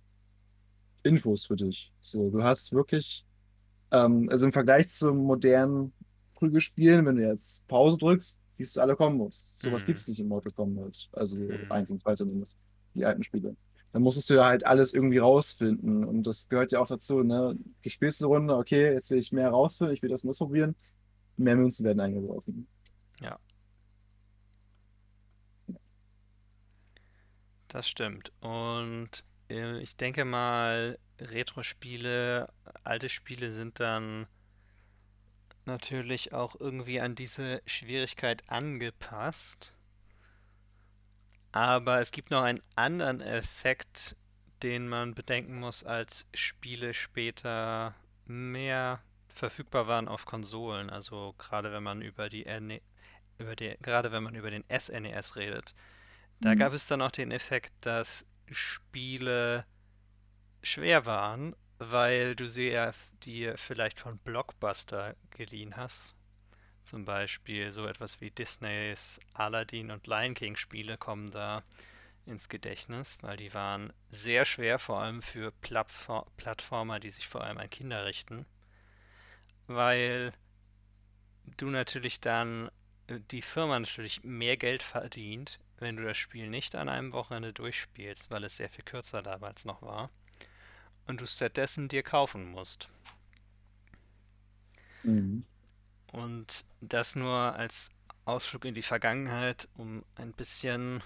Infos für dich. So, du hast wirklich, ähm, also im Vergleich zu modernen Prügelspielen, wenn du jetzt Pause drückst, siehst du alle Kombos. Sowas gibt Mhm. es nicht in Mortal Kombat. Also Mhm. 1 und 2 zumindest, die alten Spiele. Dann musstest du ja halt alles irgendwie rausfinden. Und das gehört ja auch dazu, ne? Du spielst eine Runde, okay, jetzt will ich mehr rausfinden, ich will das und das probieren. Mehr Münzen werden eingeworfen. Ja, das stimmt. Und äh, ich denke mal, Retro-Spiele, alte Spiele sind dann natürlich auch irgendwie an diese Schwierigkeit angepasst. Aber es gibt noch einen anderen Effekt, den man bedenken muss, als Spiele später mehr verfügbar waren auf Konsolen. Also gerade wenn man über die, NE über die, gerade wenn man über den SNES redet. Da Mhm. gab es dann auch den Effekt, dass Spiele schwer waren, weil du sie ja dir vielleicht von Blockbuster geliehen hast. Zum Beispiel so etwas wie Disneys Aladdin und Lion King Spiele kommen da ins Gedächtnis, weil die waren sehr schwer, vor allem für Plattfor Plattformer, die sich vor allem an Kinder richten, weil du natürlich dann äh, die Firma natürlich mehr Geld verdient, wenn du das Spiel nicht an einem Wochenende durchspielst, weil es sehr viel kürzer damals noch war, und du stattdessen dir kaufen musst. Mhm. Und das nur als Ausflug in die Vergangenheit, um ein bisschen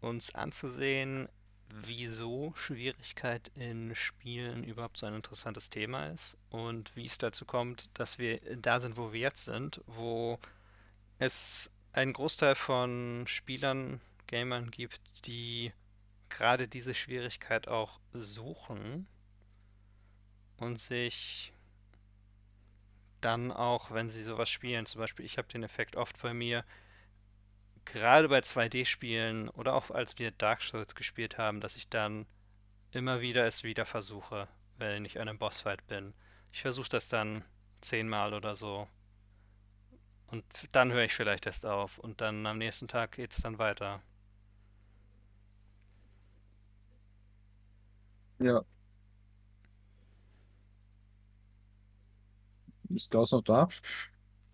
uns anzusehen, wieso Schwierigkeit in Spielen überhaupt so ein interessantes Thema ist und wie es dazu kommt, dass wir da sind, wo wir jetzt sind, wo es einen Großteil von Spielern, Gamern gibt, die gerade diese Schwierigkeit auch suchen und sich dann auch, wenn sie sowas spielen, zum Beispiel, ich habe den Effekt oft bei mir, gerade bei 2D-Spielen oder auch als wir Dark Souls gespielt haben, dass ich dann immer wieder es wieder versuche, wenn ich an einem Bossfight bin. Ich versuche das dann zehnmal oder so. Und dann höre ich vielleicht erst auf. Und dann am nächsten Tag geht es dann weiter. Ja. Ist Klaus noch da?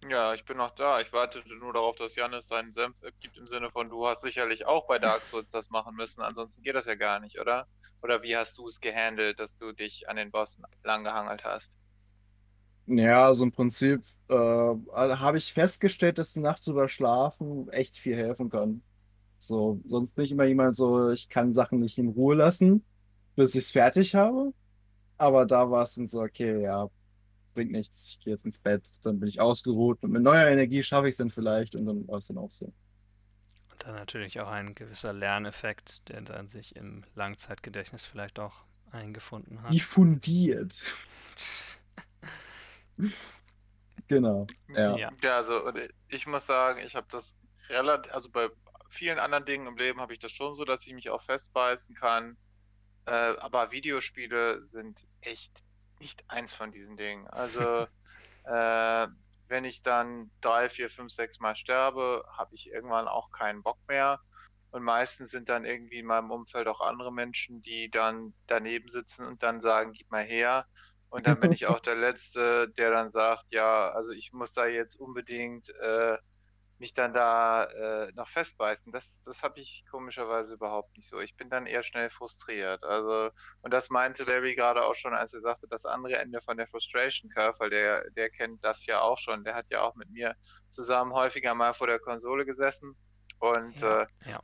Ja, ich bin noch da. Ich wartete nur darauf, dass Janis seinen Senf gibt im Sinne von, du hast sicherlich auch bei Dark Souls das machen müssen, ansonsten geht das ja gar nicht, oder? Oder wie hast du es gehandelt, dass du dich an den Bossen langgehangelt hast? Ja, also im Prinzip äh, habe ich festgestellt, dass die Nacht drüber schlafen echt viel helfen kann. So, sonst bin ich immer jemand so, ich kann Sachen nicht in Ruhe lassen, bis ich es fertig habe. Aber da war es dann so, okay, ja, bringt nichts, ich gehe jetzt ins Bett, dann bin ich ausgeruht und mit neuer Energie schaffe ich es dann vielleicht und dann war es dann auch so. Und dann natürlich auch ein gewisser Lerneffekt, der dann sich im Langzeitgedächtnis vielleicht auch eingefunden hat. Wie fundiert. genau. Ja. Ja. Ja, also ich muss sagen, ich habe das relativ, also bei vielen anderen Dingen im Leben habe ich das schon so, dass ich mich auch festbeißen kann. Äh, aber Videospiele sind echt nicht eins von diesen Dingen. Also, äh, wenn ich dann drei, vier, fünf, sechs Mal sterbe, habe ich irgendwann auch keinen Bock mehr. Und meistens sind dann irgendwie in meinem Umfeld auch andere Menschen, die dann daneben sitzen und dann sagen, gib mal her. Und dann bin ich auch der Letzte, der dann sagt, ja, also ich muss da jetzt unbedingt äh, mich dann da äh, noch festbeißen. Das, das habe ich komischerweise überhaupt nicht so. Ich bin dann eher schnell frustriert. Also, und das meinte Larry gerade auch schon, als er sagte, das andere Ende von der Frustration Curve, weil der, der kennt das ja auch schon. Der hat ja auch mit mir zusammen häufiger mal vor der Konsole gesessen. Und Ja, äh, ja.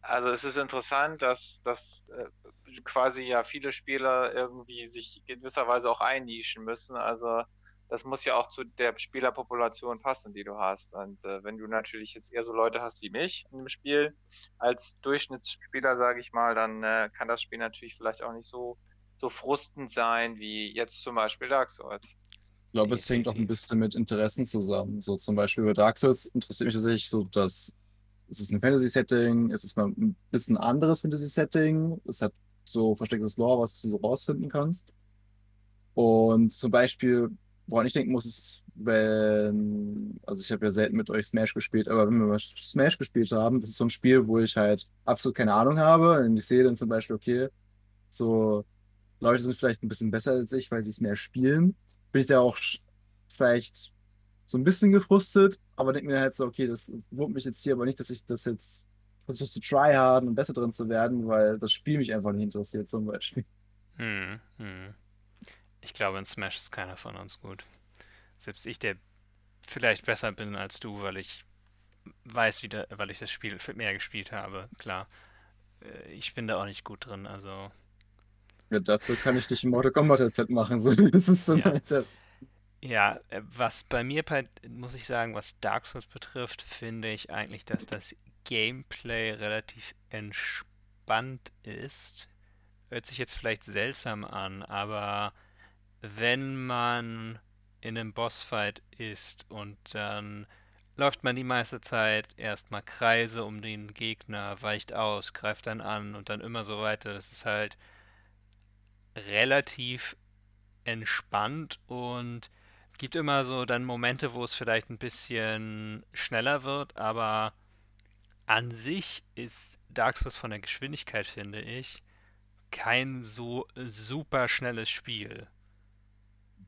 also es ist interessant, dass, dass äh, quasi ja viele Spieler irgendwie sich in gewisser Weise auch einnischen müssen. Also das muss ja auch zu der Spielerpopulation passen, die du hast. Und äh, wenn du natürlich jetzt eher so Leute hast wie mich in dem Spiel, als Durchschnittsspieler, sage ich mal, dann äh, kann das Spiel natürlich vielleicht auch nicht so, so frustend sein wie jetzt zum Beispiel Dark Souls. Ich glaube, es hängt auch ein bisschen mit Interessen zusammen. So zum Beispiel bei Dark Souls interessiert mich tatsächlich so, dass es ist ein Fantasy-Setting, es ist mal ein bisschen anderes Fantasy-Setting, es hat so verstecktes Lore, was du so rausfinden kannst. Und zum Beispiel, woran ich denken muss, ist, wenn, also ich habe ja selten mit euch Smash gespielt, aber wenn wir mal Smash gespielt haben, das ist so ein Spiel, wo ich halt absolut keine Ahnung habe. Und ich sehe dann zum Beispiel, okay, so Leute sind vielleicht ein bisschen besser als ich, weil sie es mehr spielen. Bin ich da auch vielleicht so ein bisschen gefrustet, aber denke mir halt so, okay, das wurmt mich jetzt hier, aber nicht, dass ich das jetzt versuche zu tryharden und besser drin zu werden, weil das Spiel mich einfach nicht interessiert, zum Beispiel. Hm, hm. Ich glaube, in Smash ist keiner von uns gut. Selbst ich, der vielleicht besser bin als du, weil ich weiß wieder, weil ich das Spiel mehr gespielt habe, klar. Äh, Ich bin da auch nicht gut drin, also Ja, dafür kann ich dich im Mortal Kombat halt platt machen. So, das ist so Ja. halt das. Ja, äh, was bei mir, bei, muss ich sagen, was Dark Souls betrifft, finde ich eigentlich, dass das Gameplay relativ entspannt ist. Hört sich jetzt vielleicht seltsam an, aber wenn man in einem Bossfight ist und dann läuft man die meiste Zeit erstmal Kreise um den Gegner, weicht aus, greift dann an und dann immer so weiter. Das ist halt relativ entspannt und es gibt immer so dann Momente, wo es vielleicht ein bisschen schneller wird, aber an sich ist Dark Souls von der Geschwindigkeit, finde ich, kein so super schnelles Spiel.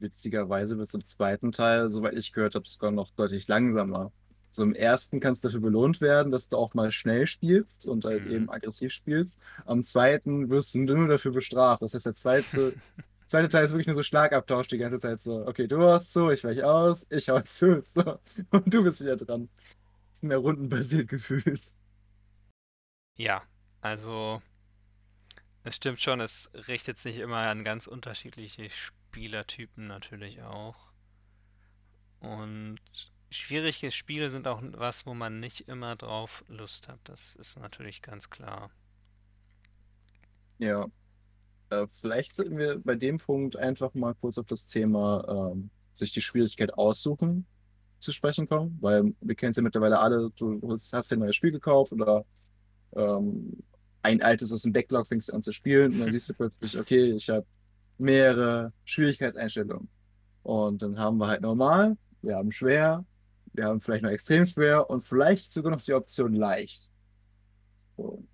Witzigerweise es im zweiten Teil, soweit ich gehört habe, sogar noch deutlich langsamer. So im ersten kannst du dafür belohnt werden, dass du auch mal schnell spielst und halt Mhm. eben aggressiv spielst. Am zweiten wirst du nur dafür bestraft. Das heißt, der zweite zweite Teil ist wirklich nur so Schlagabtausch die ganze Zeit so. Okay, du hast zu, ich weiche aus, ich hau zu, so. Und du bist wieder dran. Ist mehr rundenbasiert gefühlt. Ja, also es stimmt schon, es richtet sich immer an ganz unterschiedliche Spielertypen natürlich auch. Und schwierige Spiele sind auch was, wo man nicht immer drauf Lust hat. Das ist natürlich ganz klar. Ja. Äh, vielleicht sollten wir bei dem Punkt einfach mal kurz auf das Thema ähm, sich die Schwierigkeit aussuchen zu sprechen kommen, weil wir kennen es ja mittlerweile alle, du hast ja ein neues Spiel gekauft oder ähm, ein altes aus dem Backlog fängst du an zu spielen und dann siehst du plötzlich, okay, ich habe mehrere Schwierigkeitseinstellungen. Und dann haben wir halt normal, wir haben schwer, wir haben vielleicht noch extrem schwer und vielleicht sogar noch die Option leicht. So.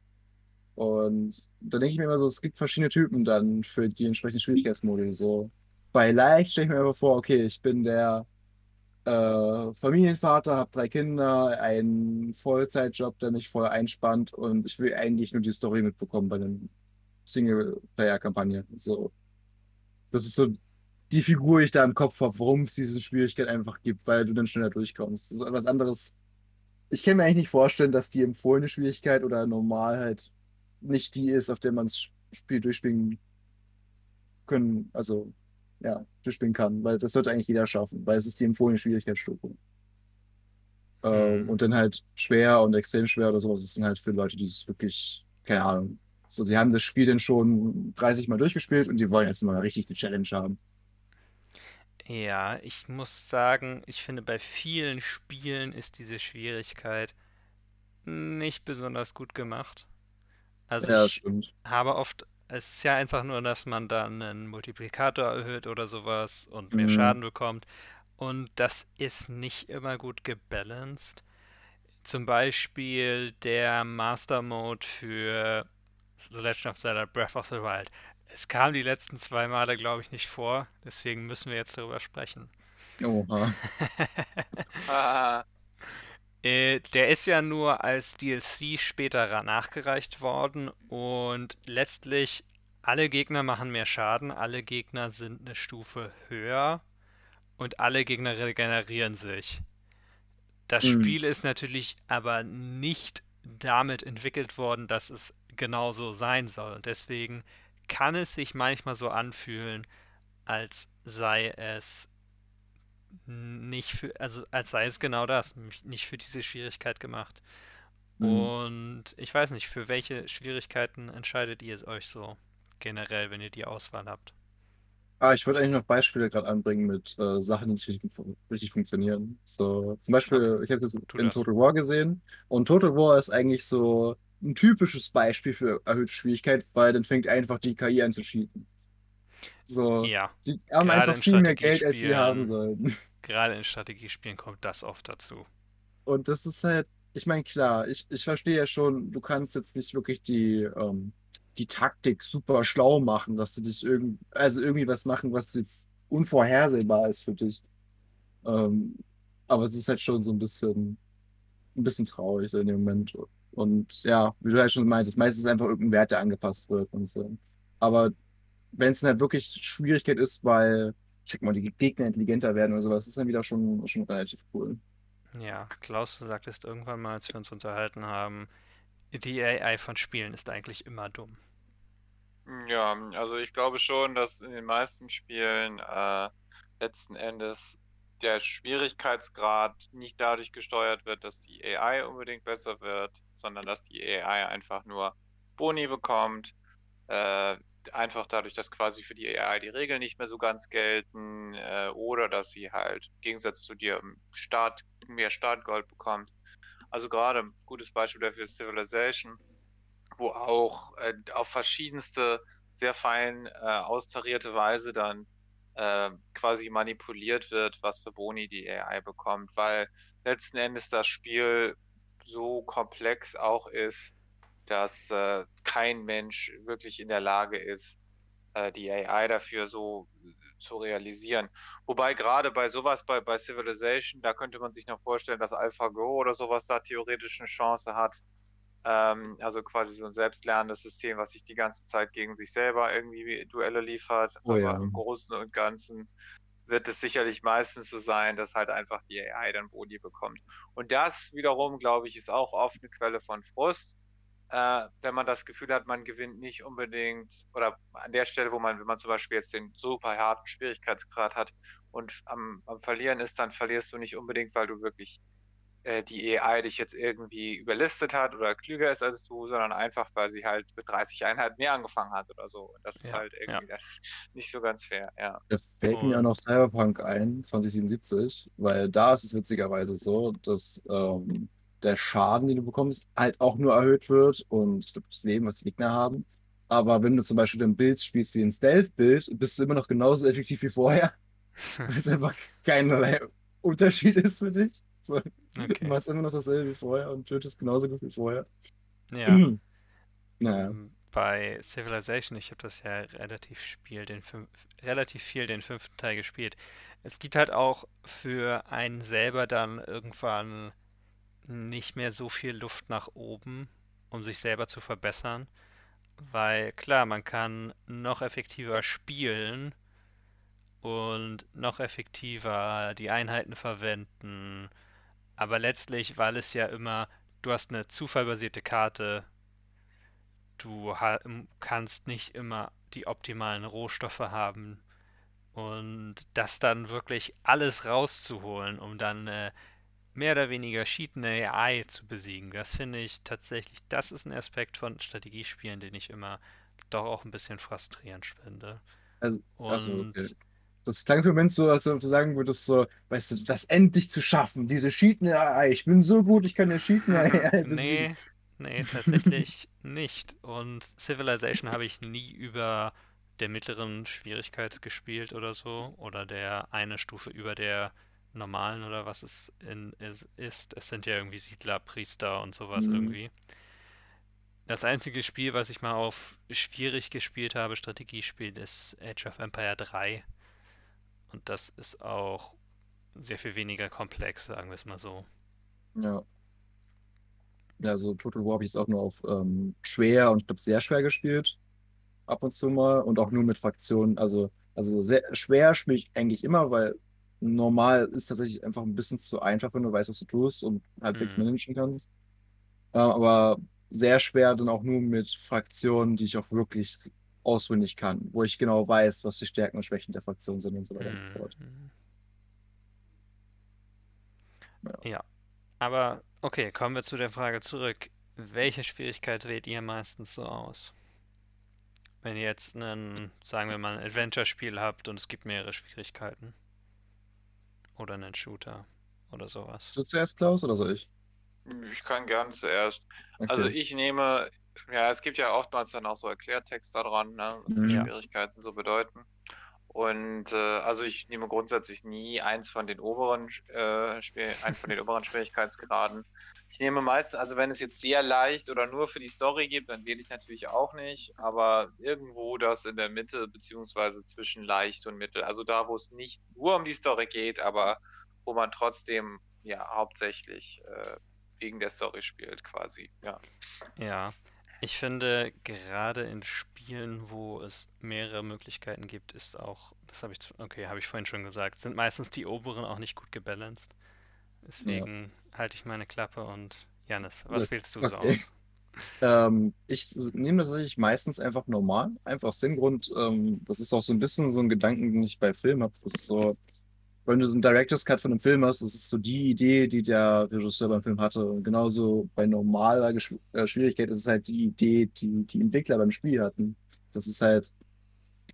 Und da denke ich mir immer so, es gibt verschiedene Typen dann für die entsprechenden Schwierigkeitsmodi. So bei leicht stelle ich mir immer vor, okay, ich bin der äh, Familienvater, habe drei Kinder, einen Vollzeitjob, der mich voll einspannt und ich will eigentlich nur die Story mitbekommen bei einer Singleplayer-Kampagne. So. Das ist so die Figur, die ich da im Kopf habe, warum es diese Schwierigkeit einfach gibt, weil du dann schneller durchkommst. Das ist etwas anderes. Ich kann mir eigentlich nicht vorstellen, dass die empfohlene Schwierigkeit oder normal halt nicht die ist, auf der man das Spiel durchspielen können, also ja, durchspielen kann, weil das sollte eigentlich jeder schaffen, weil es ist die empfohlene Schwierigkeitsstufe. Ähm, Mhm. und dann halt schwer und extrem schwer oder sowas, das sind halt für Leute, die es wirklich, keine Ahnung, so, die haben das Spiel dann schon 30 Mal durchgespielt und die wollen jetzt mal richtig eine Challenge haben. Ja, ich muss sagen, ich finde, bei vielen Spielen ist diese Schwierigkeit nicht besonders gut gemacht. Also Ja, ich stimmt. habe oft, es ist ja einfach nur, dass man dann einen Multiplikator erhöht oder sowas und mehr Mhm. Schaden bekommt. Und das ist nicht immer gut gebalanced. Zum Beispiel der Master Mode für The Legend of Zelda Breath of the Wild. Es kam die letzten zwei Male, glaube ich, nicht vor. Deswegen müssen wir jetzt darüber sprechen. Oha. Ah, Äh, der ist ja nur als DLC später nachgereicht worden und letztlich alle Gegner machen mehr Schaden, alle Gegner sind eine Stufe höher und alle Gegner regenerieren sich. Das Mhm. Spiel ist natürlich aber nicht damit entwickelt worden, dass es genau so sein soll. Und deswegen kann es sich manchmal so anfühlen, als sei es nicht für, also als sei es genau das, nicht für diese Schwierigkeit gemacht. Mhm. Und ich weiß nicht, für welche Schwierigkeiten entscheidet ihr euch so generell, wenn ihr die Auswahl habt? Ah, ich wollte eigentlich noch Beispiele gerade anbringen mit äh, Sachen, die nicht richtig, richtig funktionieren. So, zum Beispiel, ich habe es jetzt tu in das. Total War gesehen und Total War ist eigentlich so ein typisches Beispiel für erhöhte Schwierigkeit, weil dann fängt einfach die KI an zu cheaten. So, Ja, die haben Gerade einfach in viel mehr Geld, als sie haben sollten. gerade in Strategiespielen kommt das oft dazu. Und das ist halt, ich meine, klar, ich, ich verstehe ja schon, du kannst jetzt nicht wirklich die, ähm, die Taktik super schlau machen, dass du dich irgend, also irgendwie was machen, was jetzt unvorhersehbar ist für dich. Ähm, aber es ist halt schon so ein bisschen, ein bisschen traurig so in dem Moment. Und ja, wie du halt schon meintest, meistens ist einfach irgendein Wert, der angepasst wird und so. Aber wenn es dann halt wirklich Schwierigkeit ist, weil, ich sag mal, die Gegner intelligenter werden oder sowas, ist dann wieder schon, schon relativ cool. Ja, Klaus, du sagtest irgendwann mal, als wir uns unterhalten haben, die AI von Spielen ist eigentlich immer dumm. Ja, also ich glaube schon, dass in den meisten Spielen äh, letzten Endes der Schwierigkeitsgrad nicht dadurch gesteuert wird, dass die AI unbedingt besser wird, sondern dass die AI einfach nur Boni bekommt. Äh, einfach dadurch, dass quasi für die AI die Regeln nicht mehr so ganz gelten äh, oder dass sie halt im Gegensatz zu dir Start mehr Startgold bekommt. Also gerade ein gutes Beispiel dafür ist Civilization, wo auch äh, auf verschiedenste, sehr fein äh, austarierte Weise dann äh, quasi manipuliert wird, was für Boni die AI bekommt, weil letzten Endes das Spiel so komplex auch ist, dass äh, kein Mensch wirklich in der Lage ist, äh, die AI dafür so zu realisieren. Wobei gerade bei sowas, bei, bei Civilization, da könnte man sich noch vorstellen, dass AlphaGo oder sowas da theoretisch eine Chance hat. Ähm, also quasi so ein selbstlernendes System, was sich die ganze Zeit gegen sich selber irgendwie Duelle liefert. Oh Aber ja. im Großen und Ganzen wird es sicherlich meistens so sein, dass halt einfach die AI dann Boni bekommt. Und das wiederum, glaube ich, ist auch oft eine Quelle von Frust, äh, wenn man das Gefühl hat, man gewinnt nicht unbedingt oder an der Stelle, wo man, wenn man zum Beispiel jetzt den super harten Schwierigkeitsgrad hat und am, am Verlieren ist, dann verlierst du nicht unbedingt, weil du wirklich äh, die AI dich jetzt irgendwie überlistet hat oder klüger ist als du, sondern einfach, weil sie halt mit 30 Einheiten mehr angefangen hat oder so. Und das ist Ja, halt irgendwie dann nicht so ganz fair, ja. Da fällt mir auch noch Cyberpunk ein, 2077, weil da ist es witzigerweise so, dass ähm, der Schaden, den du bekommst, halt auch nur erhöht wird und ich glaube, das Leben, was die Gegner haben. Aber wenn du zum Beispiel ein Bild spielst wie ein Stealth-Bild, bist du immer noch genauso effektiv wie vorher, weil es einfach keinerlei Unterschied ist für dich. So, Du Okay. machst immer noch dasselbe wie vorher und tötest genauso gut wie vorher. Ja. Naja. Ähm, Bei Civilization, ich habe das ja relativ Spiel, den fünf, relativ viel den fünften Teil gespielt. Es gibt halt auch für einen selber dann irgendwann nicht mehr so viel Luft nach oben, um sich selber zu verbessern. Weil klar, man kann noch effektiver spielen und noch effektiver die Einheiten verwenden. Aber letztlich, weil es ja immer, du hast eine zufallbasierte Karte, du kannst nicht immer die optimalen Rohstoffe haben und das dann wirklich alles rauszuholen, um dann äh, mehr oder weniger cheatende AI zu besiegen. Das finde ich tatsächlich, das ist ein Aspekt von Strategiespielen, den ich immer doch auch ein bisschen frustrierend finde. Also, Und okay. Das klang für Moment so, als du sagen würdest, so, weißt du, das endlich zu schaffen, diese cheatende AI. Ich bin so gut, ich kann eine cheatende AI besiegen. Nee, nee, tatsächlich nicht. Und Civilization habe ich nie über der mittleren Schwierigkeit gespielt oder so. Oder der eine Stufe über der normalen oder was es in, is, ist. Es sind ja irgendwie Siedler, Priester und sowas Mhm. irgendwie. Das einzige Spiel, was ich mal auf schwierig gespielt habe, Strategiespiel, ist Age of Empire 3. Und das ist auch sehr viel weniger komplex, sagen wir es mal so. Ja. Ja, so Total War habe ich jetzt auch nur auf ähm, schwer und ich glaube sehr schwer gespielt. Ab und zu mal. Und auch nur mit Fraktionen. Also, also sehr schwer spiele ich eigentlich immer, weil normal ist tatsächlich einfach ein bisschen zu einfach, wenn du weißt, was du tust und halbwegs Mhm. managen kannst. Äh, aber sehr schwer dann auch nur mit Fraktionen, die ich auch wirklich auswendig kann, wo ich genau weiß, was die Stärken und Schwächen der Fraktion sind und so weiter und so fort. Mhm. Ja. Ja, aber okay, kommen wir zu der Frage zurück. Welche Schwierigkeit wählt ihr meistens so aus? Wenn ihr jetzt einen, sagen wir mal, ein Adventure-Spiel habt und es gibt mehrere Schwierigkeiten. Oder einen Shooter oder sowas. So zuerst, Klaus, oder soll ich? Ich kann gerne zuerst. Okay. Also ich nehme, ja, es gibt ja oftmals dann auch so Erklärtext daran, ne, was die Mhm. Ja. Schwierigkeiten so bedeuten. Und äh, also ich nehme grundsätzlich nie eins von den oberen, äh, einen von den oberen Schwierigkeitsgraden. Ich nehme meist, also wenn es jetzt sehr leicht oder nur für die Story gibt, dann wähle ich natürlich auch nicht, aber irgendwo das in der Mitte, beziehungsweise zwischen leicht und mittel. Also da, wo es nicht nur um die Story geht, aber wo man trotzdem ja hauptsächlich äh, wegen der Story spielt, quasi. Ja. Ja, ich finde gerade in Spielen, wo es mehrere Möglichkeiten gibt, ist auch, das habe ich, okay, habe ich vorhin schon gesagt, sind meistens die oberen auch nicht gut gebalanced. Deswegen halte ich meine Klappe und Janis, was Das- wählst du so okay. aus? Ähm, ich nehme tatsächlich meistens einfach normal. Einfach aus dem Grund, ähm, das ist auch so ein bisschen so ein Gedanken, den ich bei Filmen habe. Das ist so, wenn du so einen Director's Cut von einem Film hast, das ist so die Idee, die der Regisseur beim Film hatte. Und genauso bei normaler Gesch äh, Schwierigkeit ist es halt die Idee, die die Entwickler beim Spiel hatten. Dass es halt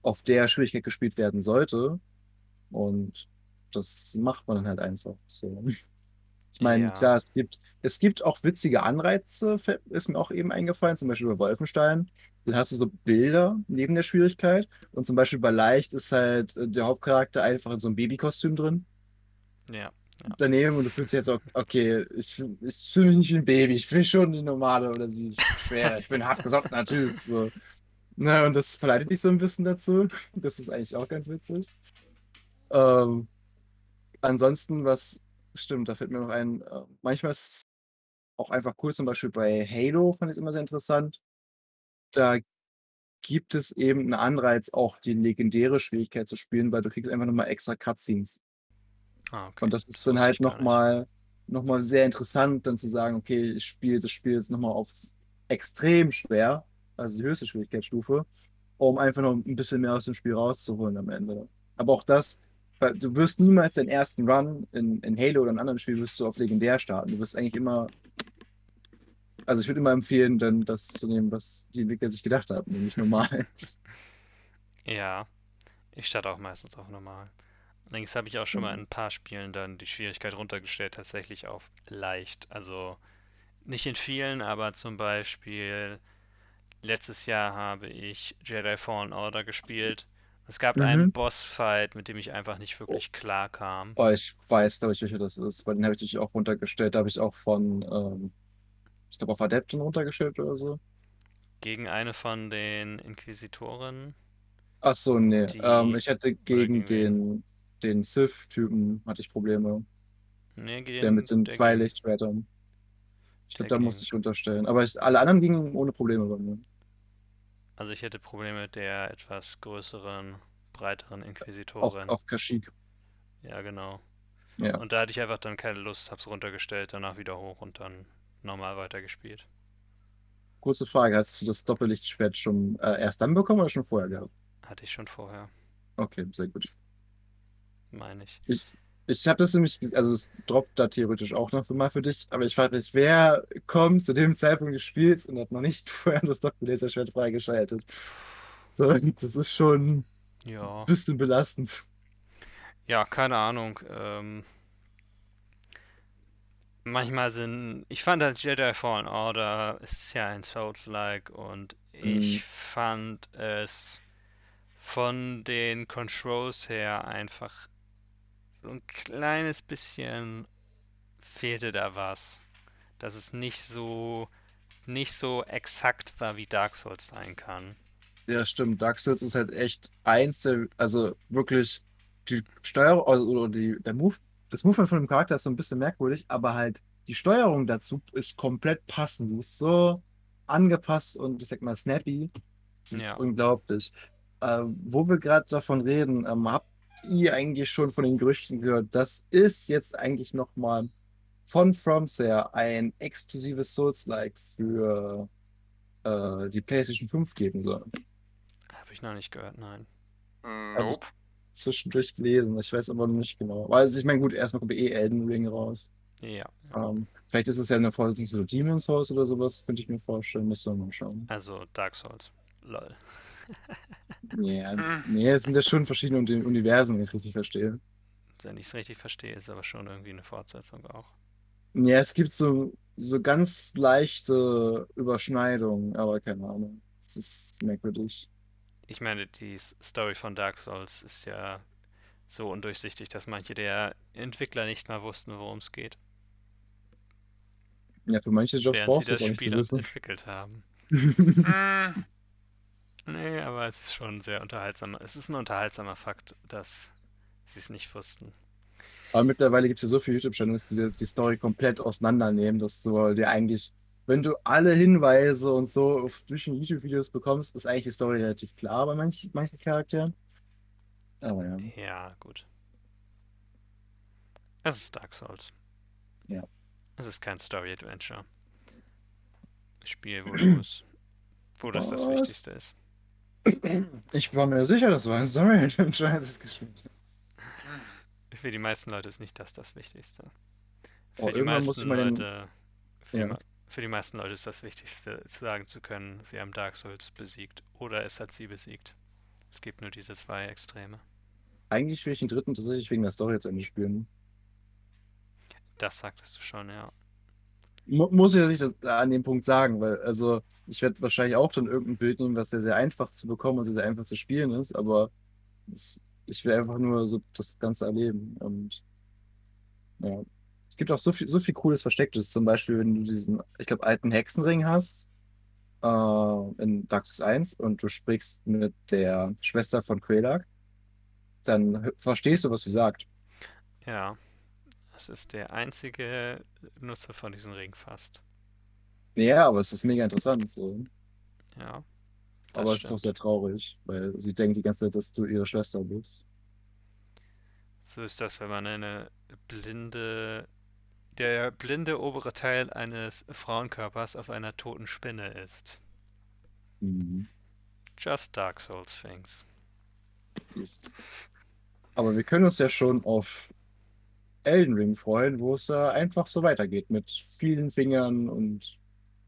auf der Schwierigkeit gespielt werden sollte. Und das macht man dann halt einfach. So. Ich meine, Ja. klar, es gibt, es gibt auch witzige Anreize, ist mir auch eben eingefallen, zum Beispiel bei Wolfenstein. Dann hast du so Bilder neben der Schwierigkeit. Und zum Beispiel bei Leicht ist halt äh, der Hauptcharakter einfach in so einem Babykostüm drin. Ja, Daneben und du fühlst dich jetzt auch, okay, ich, ich fühle mich nicht wie ein Baby, ich bin schon die normale oder die schwere, ich bin ein hartgesottener Typ. So. Na, und das verleitet mich so ein bisschen dazu. Das ist eigentlich auch ganz witzig. Ähm, ansonsten, was stimmt, da fällt mir noch ein, äh, manchmal ist auch einfach cool, zum Beispiel bei Halo fand ich es immer sehr interessant. Da gibt es eben einen Anreiz, auch die legendäre Schwierigkeit zu spielen, weil du kriegst einfach nochmal extra Cutscenes. Ah, okay. Und das ist Das dann halt nochmal noch mal sehr interessant, dann zu sagen, okay, ich spiele das Spiel jetzt nochmal auf extrem schwer, also die höchste Schwierigkeitsstufe, um einfach noch ein bisschen mehr aus dem Spiel rauszuholen am Ende. Aber auch das, weil du wirst niemals den ersten Run in, in Halo oder in anderen Spielen wirst du auf legendär starten. Du wirst eigentlich immer, also ich würde immer empfehlen, dann das zu nehmen, was die Entwickler sich gedacht haben, nämlich normal. Ja, ich starte auch meistens auf normal. Allerdings habe ich auch schon mal in ein paar Spielen dann die Schwierigkeit runtergestellt, tatsächlich auf leicht. Also nicht in vielen, aber zum Beispiel letztes Jahr habe ich Jedi Fallen Order gespielt. Es gab einen Mhm. Bossfight, mit dem ich einfach nicht wirklich klar kam. Oh, ich weiß, glaube ich, welcher das ist, weil den habe ich natürlich auch runtergestellt. Da habe ich auch von, ähm, ich glaube, auf Adepten runtergestellt oder so. Gegen eine von den Inquisitoren. Ach so, nee. Ähm, ich hatte gegen gegen den, den Sith-Typen hatte ich Probleme. Nee, Der gegen, mit den der zwei Lichtschwertern. Ich glaube, Der da musste ich runterstellen. Aber ich, alle anderen gingen ohne Probleme bei mir. Also ich hätte Probleme mit der etwas größeren, breiteren Auf, Inquisitorin. auf Kashyyyk. Ja, genau. Ja. Und da hatte ich einfach dann keine Lust, hab's runtergestellt, danach wieder hoch und dann normal weitergespielt. Kurze Frage, hast du das Doppellichtschwert schon äh, erst dann bekommen oder schon vorher gehabt? Hatte ich schon vorher, Okay, sehr gut. meine ich. Ich, ich habe das nämlich, also es droppt da theoretisch auch noch mal für dich, aber ich frage mich, wer kommt zu dem Zeitpunkt des Spiels und hat noch nicht vorher das Doppel-Laserschwert freigeschaltet? So, das ist schon Ja. ein bisschen belastend. Ja, keine Ahnung. Ähm, manchmal sind. Ich fand halt Jedi Fallen Order ist ja ein Souls-like und ich Mhm. fand es von den Controls her einfach so ein kleines bisschen fehlte da was. Dass es nicht so nicht so exakt war, wie Dark Souls sein kann. Ja, stimmt. Dark Souls ist halt echt eins der, also wirklich die Steuerung, also oder die, der Move, das Movement von dem Charakter ist so ein bisschen merkwürdig, aber halt die Steuerung dazu ist komplett passend. Die ist so angepasst und ich sag mal snappy. Das ist Ja. unglaublich. Ähm, wo wir gerade davon reden, ähm, habt ihr eigentlich schon von den Gerüchten gehört, das ist jetzt eigentlich nochmal von FromSoftware ein exklusives Souls-like für äh, die PlayStation 5 geben soll. Habe ich noch nicht gehört, nein. Hab ich Nope. Zwischendurch gelesen. Ich weiß aber noch nicht genau. Weil also ich meine, gut, erstmal kommt eh Elden Ring raus. Ja. Ähm, vielleicht ist es ja eine Fortsetzung zu Demon's Souls oder sowas, könnte ich mir vorstellen. Müssen wir mal schauen. Also Dark Souls. Lol. Nee, das, nee, es sind ja schon verschiedene Uni- Universen, wenn ich es richtig verstehe. Wenn ich es richtig verstehe, ist aber schon irgendwie eine Fortsetzung auch. Ja, es gibt so, so ganz leichte Überschneidungen, aber keine Ahnung. Es ist merkwürdig. Ich meine, die Story von Dark Souls ist ja so undurchsichtig, dass manche der Entwickler nicht mal wussten, worum es geht, Ja, für manche Jobs während brauchst du es auch nicht Spiel zu wissen. entwickelt haben. Hm, Nee, aber es ist schon sehr unterhaltsam. Es ist ein unterhaltsamer Fakt, dass sie es nicht wussten. Aber mittlerweile gibt es ja so viele YouTube-Channels, die die Story komplett auseinandernehmen, dass du dir eigentlich, wenn du alle Hinweise und so durch die YouTube-Videos bekommst, ist eigentlich die Story relativ klar bei manch, manchen Charakteren. Aber ja. Ja, gut. Es ist Dark Souls. Ja. Es ist kein Story-Adventure. Spiel, wo wo das das? Wichtigste ist. Ich war mir sicher, das war ein Story-Adventure, als es gespielt. Für die meisten Leute ist nicht das das Wichtigste. Für Oh, die meisten den- Leute, für, Ja. Für die meisten Leute ist das Wichtigste, sagen zu können, sie haben Dark Souls besiegt oder es hat sie besiegt. Es gibt nur diese zwei Extreme. Eigentlich will ich den dritten tatsächlich wegen der Story zu Ende spielen. Das sagtest du schon, ja. Mu muss ich natürlich das- an dem Punkt sagen, weil, also, ich werde wahrscheinlich auch dann irgendein Bild nehmen, was sehr, sehr einfach zu bekommen und sehr, sehr einfach zu spielen ist, aber es, ich will einfach nur so das Ganze erleben. Und ja. Es gibt auch so viel, so viel Cooles Verstecktes. Zum Beispiel, wenn du diesen, ich glaube, alten Hexenring hast, äh, in Dark Souls 1 und du sprichst mit der Schwester von Quelag, dann verstehst du, was sie sagt. Ja. Das ist der einzige Nutzer von diesem Ring fast. Ja, aber es ist mega interessant so. Ja. Aber es ist auch sehr traurig, weil sie denkt die ganze Zeit, dass du ihre Schwester bist. So ist das, wenn man eine blinde, der blinde obere Teil eines Frauenkörpers auf einer toten Spinne ist. Mhm. Just Dark Souls things. Ist. Aber wir können uns ja schon auf Elden Ring freuen, wo es ja einfach so weitergeht mit vielen Fingern und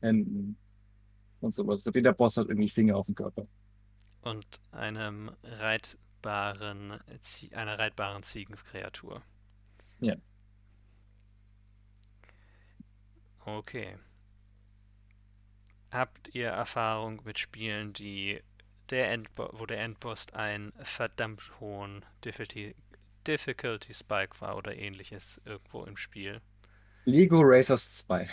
Händen und sowas. Jeder Boss hat irgendwie Finger auf dem Körper. Und einem reitbaren, einer reitbaren Ziegenkreatur. Ja. Okay. Habt ihr Erfahrung mit Spielen, die der Endbo wo der Endboss einen verdammt hohen Difficulty, Difficulty Spike war oder ähnliches irgendwo im Spiel? Lego Racers 2.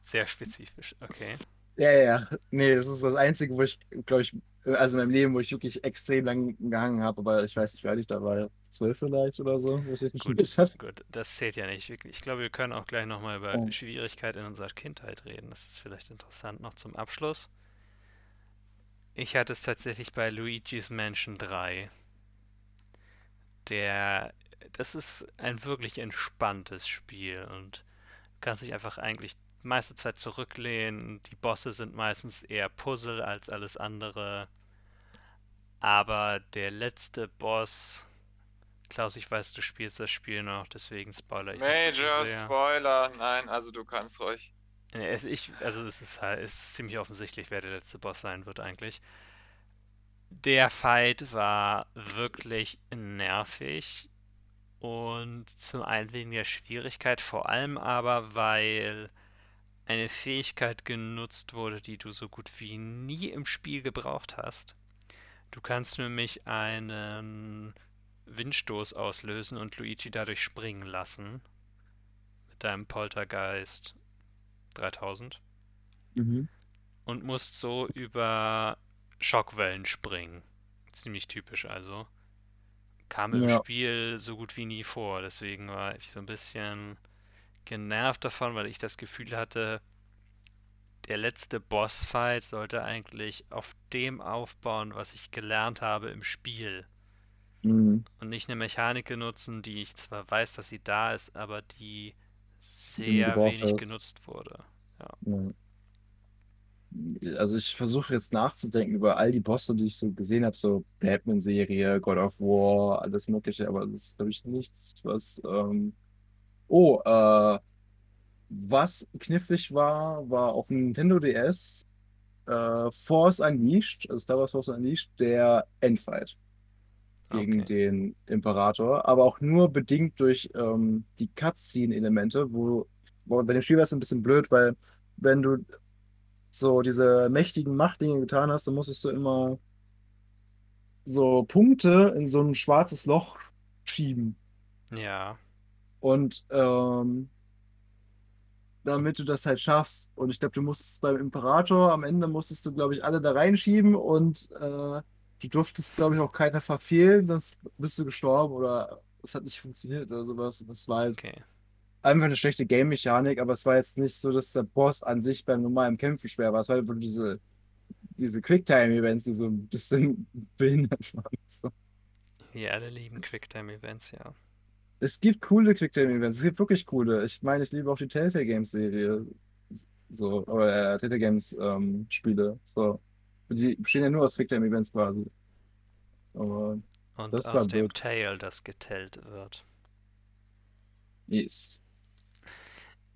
Sehr spezifisch, okay. Ja, ja, ja. Nee, das ist das Einzige, wo ich, glaube ich, also in meinem Leben, wo ich wirklich extrem lang gehangen habe, aber ich weiß nicht, wie alt ich da war. Zwölf vielleicht oder so, wo ich das Gut, habe. gut, das zählt ja nicht wirklich. Ich glaube, wir können auch gleich nochmal über Oh. Schwierigkeit in unserer Kindheit reden. Das ist vielleicht interessant noch zum Abschluss. Ich hatte es tatsächlich bei Luigi's Mansion 3. Der, das ist ein wirklich entspanntes Spiel und kannst dich einfach eigentlich meiste Zeit zurücklehnen. Die Bosse sind meistens eher Puzzle als alles andere. Aber der letzte Boss, Klaus, ich weiß, du spielst das Spiel noch, deswegen spoiler ich nicht Major sehr. Spoiler. Nein, also du kannst ruhig. Es, ich, also es ist halt, es ist ziemlich offensichtlich, wer der letzte Boss sein wird eigentlich. Der Fight war wirklich nervig und zum einen wegen der Schwierigkeit, vor allem aber, weil eine Fähigkeit genutzt wurde, die du so gut wie nie im Spiel gebraucht hast. Du kannst nämlich einen Windstoß auslösen und Luigi dadurch springen lassen. Mit deinem Poltergeist 3000 Mhm. und musst so über Schockwellen springen. Ziemlich typisch also. Kam im Ja. Spiel so gut wie nie vor, deswegen war ich so ein bisschen genervt davon, weil ich das Gefühl hatte, der letzte Bossfight sollte eigentlich auf dem aufbauen, was ich gelernt habe im Spiel Mhm. und nicht eine Mechanik nutzen, die ich zwar weiß, dass sie da ist, aber die sehr wenig hast. genutzt wurde. Ja. Also ich versuche jetzt nachzudenken über all die Bosse, die ich so gesehen habe, so Batman-Serie, God of War, alles Mögliche, aber das ist, glaube ich, nichts, was. Ähm... Oh, äh, was knifflig war, war auf dem Nintendo DS äh, Force Unleashed, also Star Wars Force Unleashed, der Endfight gegen Okay. den Imperator, aber auch nur bedingt durch ähm, die Cutscene-Elemente, wo, wo bei dem Spiel war es ein bisschen blöd, weil wenn du so diese mächtigen Machtdinge getan hast, dann musstest du immer so Punkte in so ein schwarzes Loch schieben. Ja, Und ähm, damit du das halt schaffst. Und ich glaube, du musstest beim Imperator am Ende musstest du, glaube ich, alle da reinschieben und äh, du durftest, glaube ich, auch keiner verfehlen, sonst bist du gestorben oder es hat nicht funktioniert oder sowas. Und Das war halt okay. einfach eine schlechte Game-Mechanik, aber es war jetzt nicht so, dass der Boss an sich beim normalen Kämpfen schwer war. Es war einfach diese, diese Quicktime-Events, die so ein bisschen behindert waren. So. Wir alle lieben Quicktime-Events, ja. Es gibt coole Quicktime-Events, es gibt wirklich coole. Ich meine, ich liebe auch die Telltale Games-Serie. So, oder äh, Telltale Games-Spiele. so. Die bestehen ja nur aus Quicktime-Events quasi. Aber Und Das aus war dem blöd. Tail, das getellt wird. yes.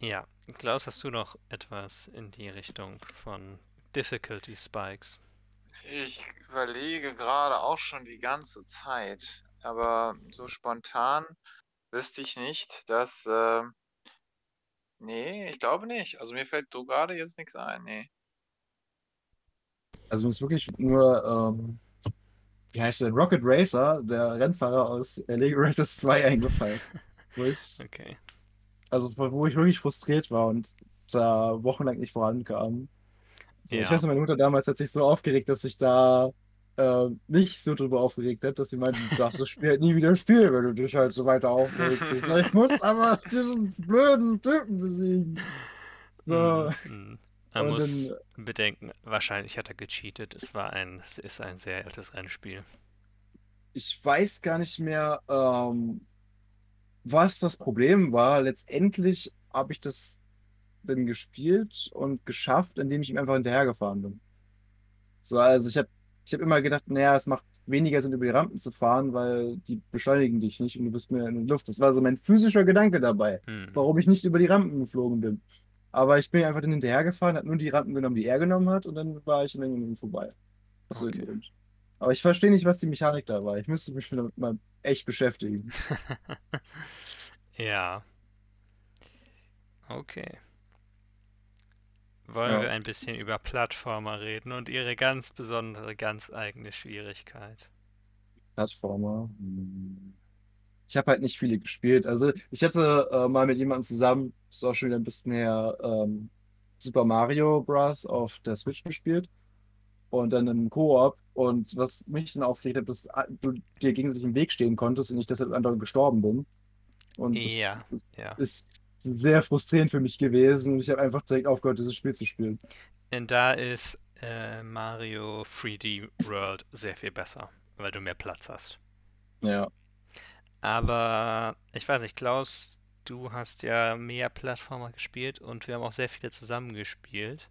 Ja, Klaus, hast du noch etwas in die Richtung von Difficulty Spikes? Ich überlege gerade auch schon die ganze Zeit, aber so spontan wüsste ich nicht, dass. Äh, nee, ich glaube nicht. Also mir fällt so gerade jetzt nichts ein. Nee. Also mir ist wirklich nur, ähm, wie heißt der, Rocket Racer, der Rennfahrer aus Lego Racers 2 eingefallen. Wo ich, Okay. also wo ich wirklich frustriert war und da wochenlang nicht vorankam. So, Ich Ja. weiß noch, meine Mutter damals hat sich so aufgeregt, dass ich da äh, nicht so drüber aufgeregt habe, dass sie meinte, du darfst das Spiel halt nie wieder spielen, wenn du dich halt so weiter aufregst. Ich, sag, ich muss aber diesen blöden Typen besiegen. So. Mhm, mhm. Man Und muss dann- bedenken, wahrscheinlich hat er gecheatet. Es war ein, es ist ein sehr altes Rennspiel. Ich weiß gar nicht mehr, ähm, was das Problem war. Letztendlich habe ich das dann gespielt und geschafft, indem ich ihm einfach hinterhergefahren bin. So, also ich habe ich hab immer gedacht, naja, es macht weniger Sinn, über die Rampen zu fahren, weil die beschleunigen dich nicht und du bist mehr in der Luft. Das war so mein physischer Gedanke dabei, Mhm. warum ich nicht über die Rampen geflogen bin. Aber ich bin einfach dann hinterhergefahren, habe nur die Rampen genommen, die er genommen hat, und dann war ich an ihm vorbei. Aus Okay. Grund. Aber ich verstehe nicht, was die Mechanik da war. Ich müsste mich damit mal echt beschäftigen. Ja. Okay. Wollen Ja. wir ein bisschen über Plattformer reden und ihre ganz besondere, ganz eigene Schwierigkeit? Plattformer. hm. Ich habe halt nicht viele gespielt. Also ich hatte äh, mal mit jemandem zusammen, das ist auch schon wieder ein bisschen her, ähm, Super Mario Bros. auf der Switch gespielt. Und dann im Koop. Und was mich dann aufgeregt hat, dass ah, du dir gegenseitig im Weg stehen konntest und ich deshalb andauernd gestorben bin. Und das, Ja. das Ja. ist sehr frustrierend für mich gewesen. Und ich habe einfach direkt aufgehört, dieses Spiel zu spielen. Und da ist äh, Mario 3D World sehr viel besser, weil du mehr Platz hast. Ja. Aber ich weiß nicht, Klaus, du hast ja mehr Plattformer gespielt und wir haben auch sehr viele zusammen gespielt.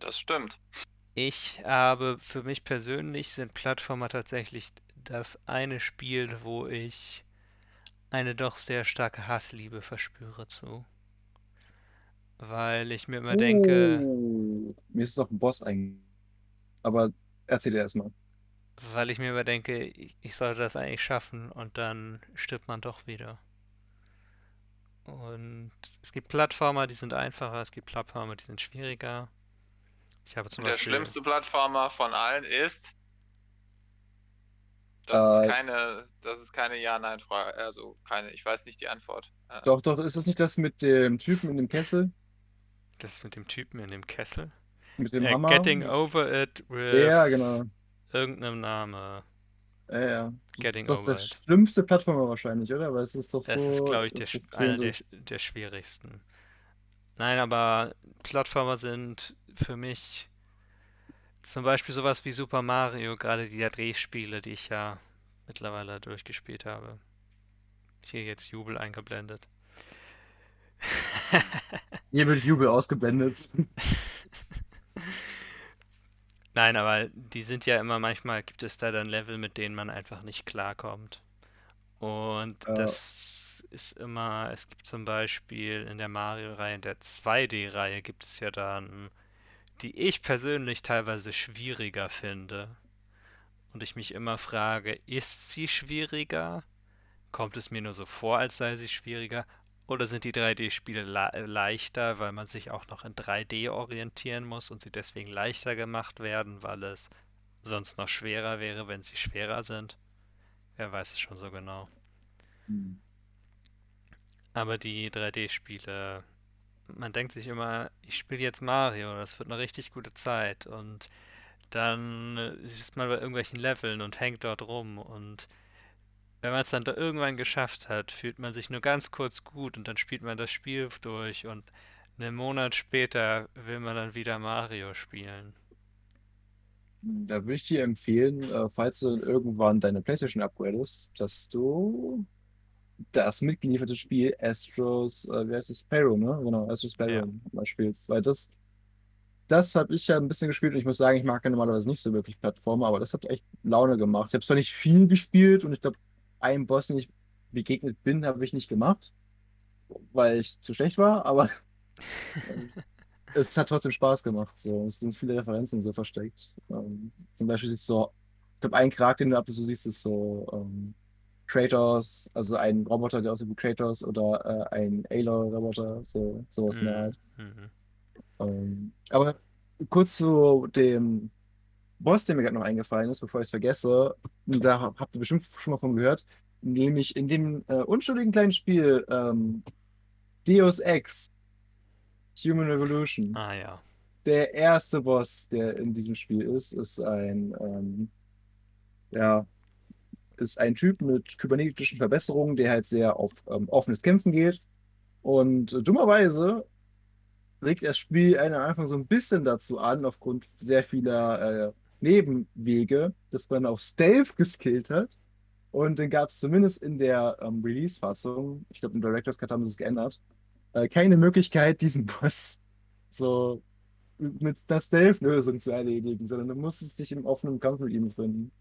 Das stimmt. Ich habe für mich persönlich sind Plattformer tatsächlich das eine Spiel, wo ich eine doch sehr starke Hassliebe verspüre zu. Weil ich mir immer denke, Oh, mir ist doch ein Boss eingefallen. Aber erzähl dir erstmal. weil ich mir immer denke, ich, ich sollte das eigentlich schaffen und dann stirbt man doch wieder. Und es gibt Plattformer, die sind einfacher, es gibt Plattformer, die sind schwieriger. Ich habe zum Der Beispiel. schlimmste Plattformer von allen ist. Das Äh, ist keine, das ist keine Ja-Nein-Frage. Also keine, ich weiß nicht die Antwort. Äh, Doch, doch, ist das nicht das mit dem Typen in dem Kessel? Das mit dem Typen in dem Kessel. Mit dem Äh, Hammer? Getting Over It with Ja, genau. irgendeinem Name. Ja, ja. Das Getting ist doch over der it. schlimmste Plattformer wahrscheinlich, oder? Weil es ist doch Das so. ist, glaube ich, der, einer der, ist. der schwierigsten. Nein, aber Plattformer sind für mich zum Beispiel sowas wie Super Mario, gerade die Drehspiele, die ich ja mittlerweile durchgespielt habe. Hier jetzt Jubel eingeblendet. Hier wird Jubel ausgeblendet. Nein, aber die sind ja immer, manchmal gibt es da dann Level, mit denen man einfach nicht klarkommt. Und Ja. das ist immer, es gibt zum Beispiel in der Mario-Reihe, in der 2D-Reihe gibt es ja dann, die ich persönlich teilweise schwieriger finde. Und ich mich immer frage, ist sie schwieriger? Kommt es mir nur so vor, als sei sie schwieriger? Oder sind die 3D-Spiele le leichter, weil man sich auch noch in 3D orientieren muss und sie deswegen leichter gemacht werden, weil es sonst noch schwerer wäre, wenn sie schwerer sind? Wer weiß es schon so genau. Hm. Aber die 3D-Spiele, man denkt sich immer, ich spiele jetzt Mario, das wird eine richtig gute Zeit. Und dann ist man bei irgendwelchen Leveln und hängt dort rum. Und wenn man es dann da irgendwann geschafft hat, fühlt man sich nur ganz kurz gut und dann spielt man das Spiel durch und einen Monat später will man dann wieder Mario spielen. Da würde ich dir empfehlen, äh, falls du irgendwann deine PlayStation upgradest, dass du das mitgelieferte Spiel Astros, äh, wie heißt es? Sparrow, ne? Genau, Astros Sparrow Ja. mal spielst. Weil das, das habe ich ja ein bisschen gespielt und ich muss sagen, ich mag ja normalerweise nicht so wirklich Plattformer, aber das hat echt Laune gemacht. Ich habe zwar nicht viel gespielt und ich glaube, einen Boss, den ich begegnet bin, habe ich nicht gemacht, weil ich zu schlecht war, aber es hat trotzdem Spaß gemacht. So. Es sind viele Referenzen so versteckt. Ähm, zum Beispiel siehst du so, ich glaube, ein Charakter, den du ab und zu siehst, ist so ähm, Kratos, also ein Roboter, der aussieht wie Kratos oder äh, ein Aloy-Roboter, so, sowas in der Art. Mhm. Ähm, aber kurz zu dem Boss, der mir gerade noch eingefallen ist, bevor ich es vergesse, da hab- habt ihr bestimmt schon mal von gehört, nämlich in dem äh, unschuldigen kleinen Spiel ähm, Deus Ex Human Revolution. Ah ja. Der erste Boss, der in diesem Spiel ist, ist ein, ähm, ja, ist ein Typ mit kybernetischen Verbesserungen, der halt sehr auf ähm, offenes Kämpfen geht. Und äh, dummerweise regt das Spiel einen Anfang so ein bisschen dazu an, aufgrund sehr vieler äh, Nebenwege, dass man auf Stealth geskillt hat. Und dann gab es zumindest in der ähm, Release-Fassung, ich glaube im Director's Cut haben sie es geändert, äh, keine Möglichkeit, diesen Boss so mit einer Stealth-Lösung zu erledigen, sondern du musstest dich im offenen Kampf mit ihm befinden.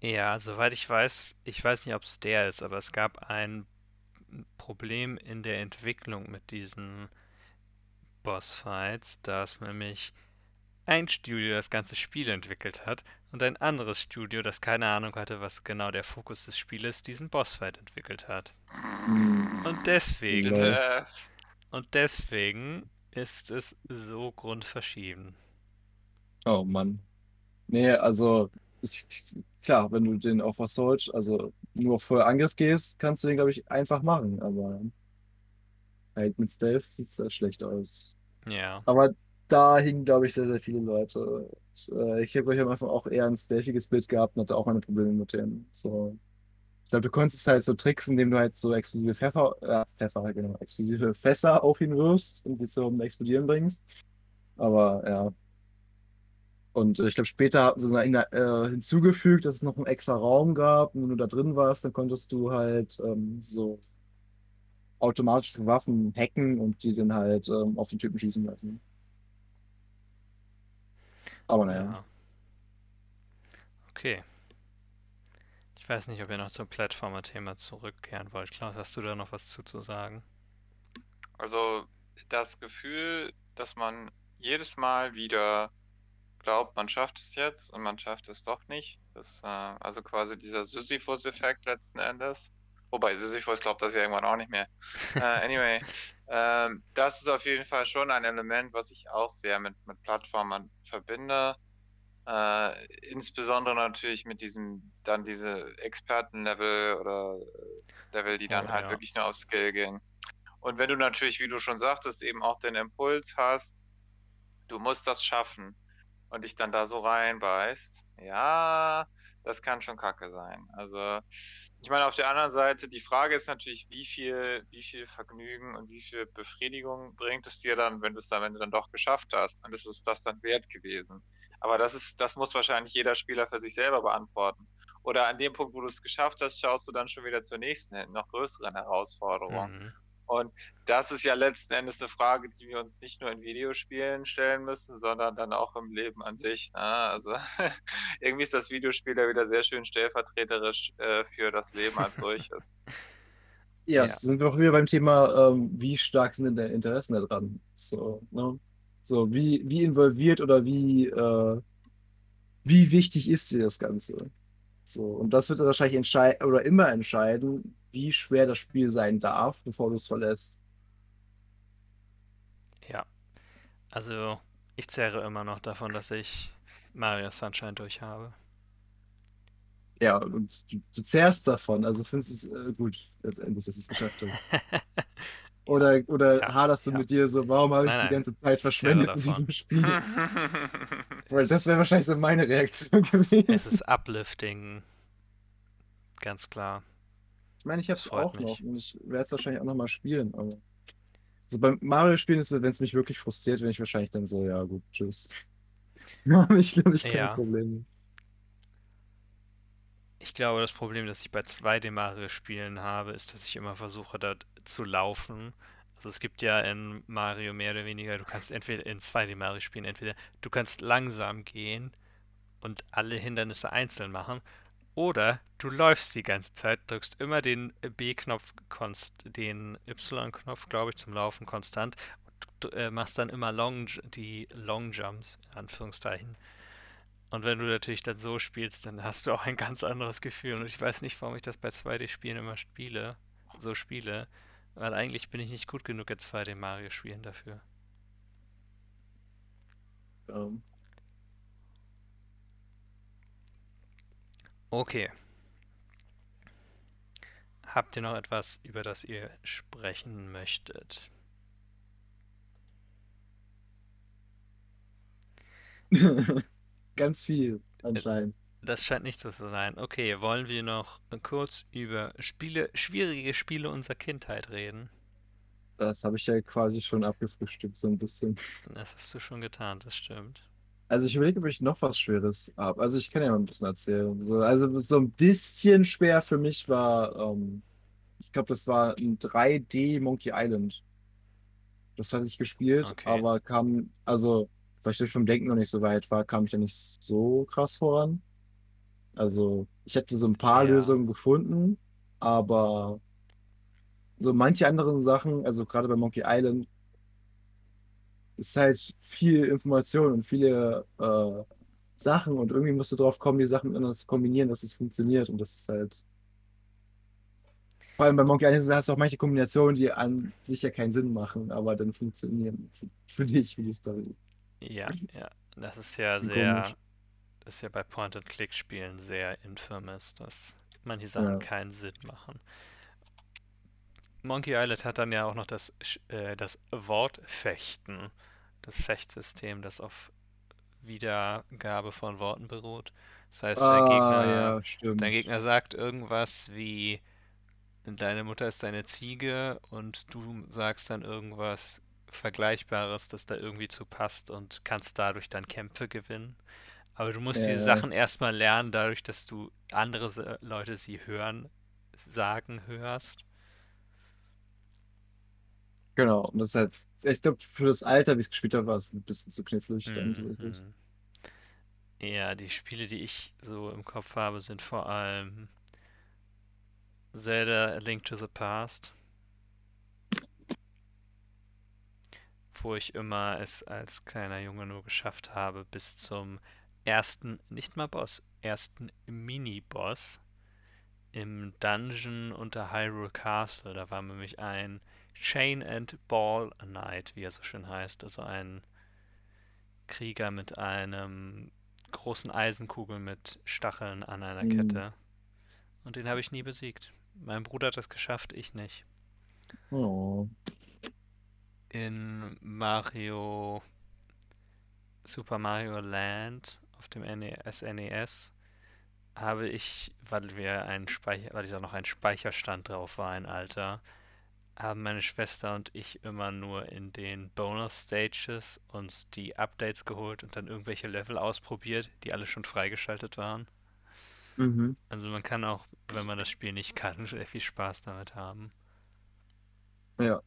Ja, soweit ich weiß, ich weiß nicht, ob es der ist, aber es gab ein Problem in der Entwicklung mit diesen Bossfights, dass nämlich ein Studio das ganze Spiel entwickelt hat und ein anderes Studio, das keine Ahnung hatte, was genau der Fokus des Spieles, diesen Bossfight entwickelt hat. Und deswegen, Bitte. und deswegen ist es so grundverschieden. Oh Mann. Nee, also, ich, klar, wenn du den auf Assault, also nur auf Angriff gehst, kannst du den, glaube ich, einfach machen, aber halt mit Stealth sieht es da schlecht aus. Ja. Aber da hingen, glaube ich, sehr, sehr viele Leute. Und, äh, ich habe euch am Anfang auch eher ein stealthiges Bild gehabt und hatte auch meine Probleme mit dem. So. Ich glaube, du konntest halt so tricksen, indem du halt so explosive Pfeffer, äh, Pfeffer, genau, explosive Fässer auf ihn wirfst und die zum Explodieren bringst. Aber ja. Und äh, ich glaube, später hatten sie äh, hinzugefügt, dass es noch einen extra Raum gab. Und wenn du da drin warst, dann konntest du halt ähm, so automatische Waffen hacken und die dann halt ähm, auf den Typen schießen lassen. Aber naja. Ja. Okay. Ich weiß nicht, ob ihr noch zum Plattformer-Thema zurückkehren wollt. Klaus, hast du da noch was zu, zu sagen? Also das Gefühl, dass man jedes Mal wieder glaubt, man schafft es jetzt und man schafft es doch nicht. Das, äh, also quasi dieser Sisyphus-Effekt letzten Endes. Wobei Sisyphus glaubt das ja irgendwann auch nicht mehr. äh, anyway, ähm, das ist auf jeden Fall schon ein Element, was ich auch sehr mit, mit Plattformern verbinde. Äh, insbesondere natürlich mit diesem, dann diese Expertenlevel oder äh, Level, die dann Oh, halt ja. wirklich nur auf Skill gehen. Und wenn du natürlich, wie du schon sagtest, eben auch den Impuls hast, du musst das schaffen und dich dann da so reinbeißt, ja, das kann schon kacke sein. Also, ich meine, auf der anderen Seite, die Frage ist natürlich, wie viel, wie viel Vergnügen und wie viel Befriedigung bringt es dir dann, wenn du es am Ende dann doch geschafft hast? Und ist es das dann wert gewesen? Aber das ist, das muss wahrscheinlich jeder Spieler für sich selber beantworten. Oder an dem Punkt, wo du es geschafft hast, schaust du dann schon wieder zur nächsten, noch größeren Herausforderung. Mhm. Und das ist ja letzten Endes eine Frage, die wir uns nicht nur in Videospielen stellen müssen, sondern dann auch im Leben an sich. Ne? Also irgendwie ist das Videospiel ja wieder sehr schön stellvertreterisch äh, für das Leben als solches. Ja, Ja. sind wir auch wieder beim Thema, ähm, wie stark sind denn deine Interessen da dran? So, ne? So, wie, wie involviert oder wie, äh, wie wichtig ist dir das Ganze? So, und das wird wahrscheinlich entscheiden oder immer entscheiden, wie schwer das Spiel sein darf, bevor du es verlässt. Ja. Also, ich zehre immer noch davon, dass ich Mario Sunshine durch habe. Ja, und du, du zehrst davon, also findest es äh, gut, letztendlich, dass du es geschafft hast. Oder, oder Ja, haderst du ja. mit dir so, warum habe ich Nein, die ganze Zeit verschwendet in diesem Spiel? Weil das wäre wahrscheinlich so meine Reaktion gewesen. Es ist uplifting. Ganz klar. Ich meine, ich habe es auch mich. noch und ich werde es wahrscheinlich auch noch mal spielen, aber so beim Mario-Spielen ist es, wenn es mich wirklich frustriert, wenn ich wahrscheinlich dann so, ja gut, tschüss. Ich, glaube ich, kein Ja. Problem. Ich glaube, das Problem, das ich bei 2D Mario-Spielen habe, ist, dass ich immer versuche, da zu laufen. Also es gibt ja in Mario mehr oder weniger, du kannst entweder in 2D Mario spielen, entweder du kannst langsam gehen und alle Hindernisse einzeln machen, oder du läufst die ganze Zeit, drückst immer den B-Knopf, den Y-Knopf, glaube ich, zum Laufen konstant und äh, machst dann immer Long, die Long Jumps, in Anführungszeichen. Und wenn du natürlich dann so spielst, dann hast du auch ein ganz anderes Gefühl. Und ich weiß nicht, warum ich das bei 2D-Spielen immer spiele, so spiele, weil eigentlich bin ich nicht gut genug in 2D Mario-Spielen dafür. Ähm, Okay. Habt ihr noch etwas, über das ihr sprechen möchtet? Ganz viel, anscheinend. Das scheint nicht so zu sein. Okay, wollen wir noch kurz über Spiele, schwierige Spiele unserer Kindheit reden? Das habe ich ja quasi schon abgefrühstückt, so ein bisschen. Das hast du schon getan, das stimmt. Also ich überlege, ob ich noch was Schweres habe. Also ich kann ja mal ein bisschen erzählen. So, also so ein bisschen schwer für mich war, ähm, ich glaube, das war ein 3D Monkey Island. Das hatte ich gespielt, Okay. aber kam, also, weil ich vom Denken noch nicht so weit war, kam ich ja nicht so krass voran. Also, ich hätte so ein paar Ja. Lösungen gefunden, aber so manche anderen Sachen, also gerade bei Monkey Island, ist halt viel Information und viele äh, Sachen und irgendwie musst du drauf kommen, die Sachen miteinander zu kombinieren, dass es funktioniert und das ist halt. Vor allem bei Monkey Island hast du auch manche Kombinationen, die an sich ja keinen Sinn machen, aber dann funktionieren für, für dich, für die Story. Ja, ja. Das ist ja Bisschen sehr, komisch. das ist ja bei Point-and-Click-Spielen sehr infamous, dass manche Sachen Ja. keinen Sinn machen. Monkey Island hat dann ja auch noch das, äh, das Wortfechten, das Fechtsystem, das auf Wiedergabe von Worten beruht. Das heißt, dein Ah, Gegner, ja, dein Gegner sagt irgendwas wie, deine Mutter ist deine Ziege und du sagst dann irgendwas Vergleichbares, das da irgendwie zu passt und kannst dadurch dann Kämpfe gewinnen. Aber du musst diese Äh. Sachen erstmal lernen, dadurch, dass du andere Leute sie hören, sagen hörst. Genau, und das ist halt, ich glaube, für das Alter, wie es gespielt habe, war es ein bisschen zu knifflig dann tatsächlich. mhm. Ja, die Spiele, die ich so im Kopf habe, sind vor allem Zelda A Link to the Past, wo ich immer es als kleiner Junge nur geschafft habe bis zum ersten, nicht mal Boss, ersten Mini-Boss im Dungeon unter Hyrule Castle. Da war nämlich ein Chain and Ball Knight, wie er so schön heißt, also ein Krieger mit einem großen Eisenkugel mit Stacheln an einer Mhm. Kette. Und den habe ich nie besiegt. Mein Bruder hat das geschafft, ich nicht. Oh. In Mario Super Mario Land auf dem NE SNES habe ich, weil wir einen Speicher, weil da noch ein Speicherstand drauf war, ein alter, haben meine Schwester und ich immer nur in den Bonus Stages uns die Updates geholt und dann irgendwelche Level ausprobiert, die alle schon freigeschaltet waren. Mhm. Also man kann auch, wenn man das Spiel nicht kann, sehr viel Spaß damit haben. Ja,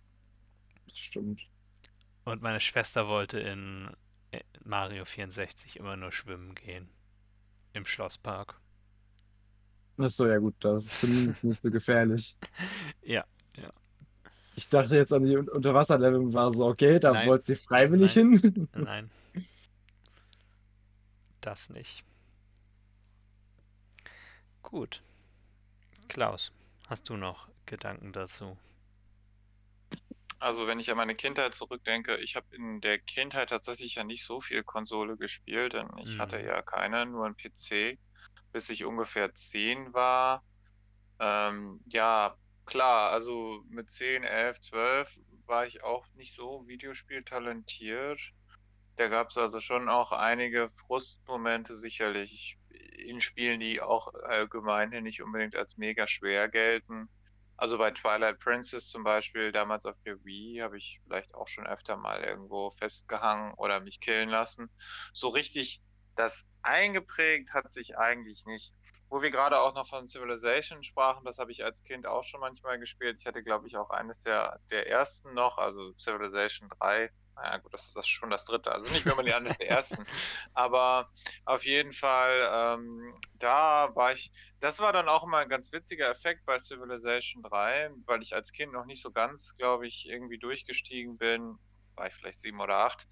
das stimmt. Und meine Schwester wollte in äh, Mario 64 immer nur schwimmen gehen. Im Schlosspark. Ach so, ja gut, das ist zumindest nicht so gefährlich. Ja, Ich dachte jetzt an die Un- Unterwasserlevel und war so, okay, da Nein. wollt sie freiwillig hin. nein. Das nicht. Gut. Klaus, hast du noch Gedanken dazu? Also wenn ich an meine Kindheit zurückdenke, ich habe in der Kindheit tatsächlich ja nicht so viel Konsole gespielt, denn ich hatte Mhm. ja keine, nur einen PC, bis ich ungefähr 10 war. Ähm, ja, klar, also mit 10, 11, 12 war ich auch nicht so videospieltalentiert. Da gab es also schon auch einige Frustmomente sicherlich in Spielen, die auch allgemein nicht unbedingt als mega schwer gelten. Also bei Twilight Princess zum Beispiel, damals auf der Wii, habe ich vielleicht auch schon öfter mal irgendwo festgehangen oder mich killen lassen. So richtig das eingeprägt hat sich eigentlich nicht. Wo wir gerade auch noch von Civilization sprachen, das habe ich als Kind auch schon manchmal gespielt. Ich hatte, glaube ich, auch eines der, der ersten noch, also Civilization 3. Naja, gut, das ist das schon das dritte. Also nicht mehr mal die eines der ersten. Aber auf jeden Fall, ähm, da war ich, das war dann auch immer ein ganz witziger Effekt bei Civilization 3, weil ich als Kind noch nicht so ganz, glaube ich, irgendwie durchgestiegen bin, war ich vielleicht sieben oder acht,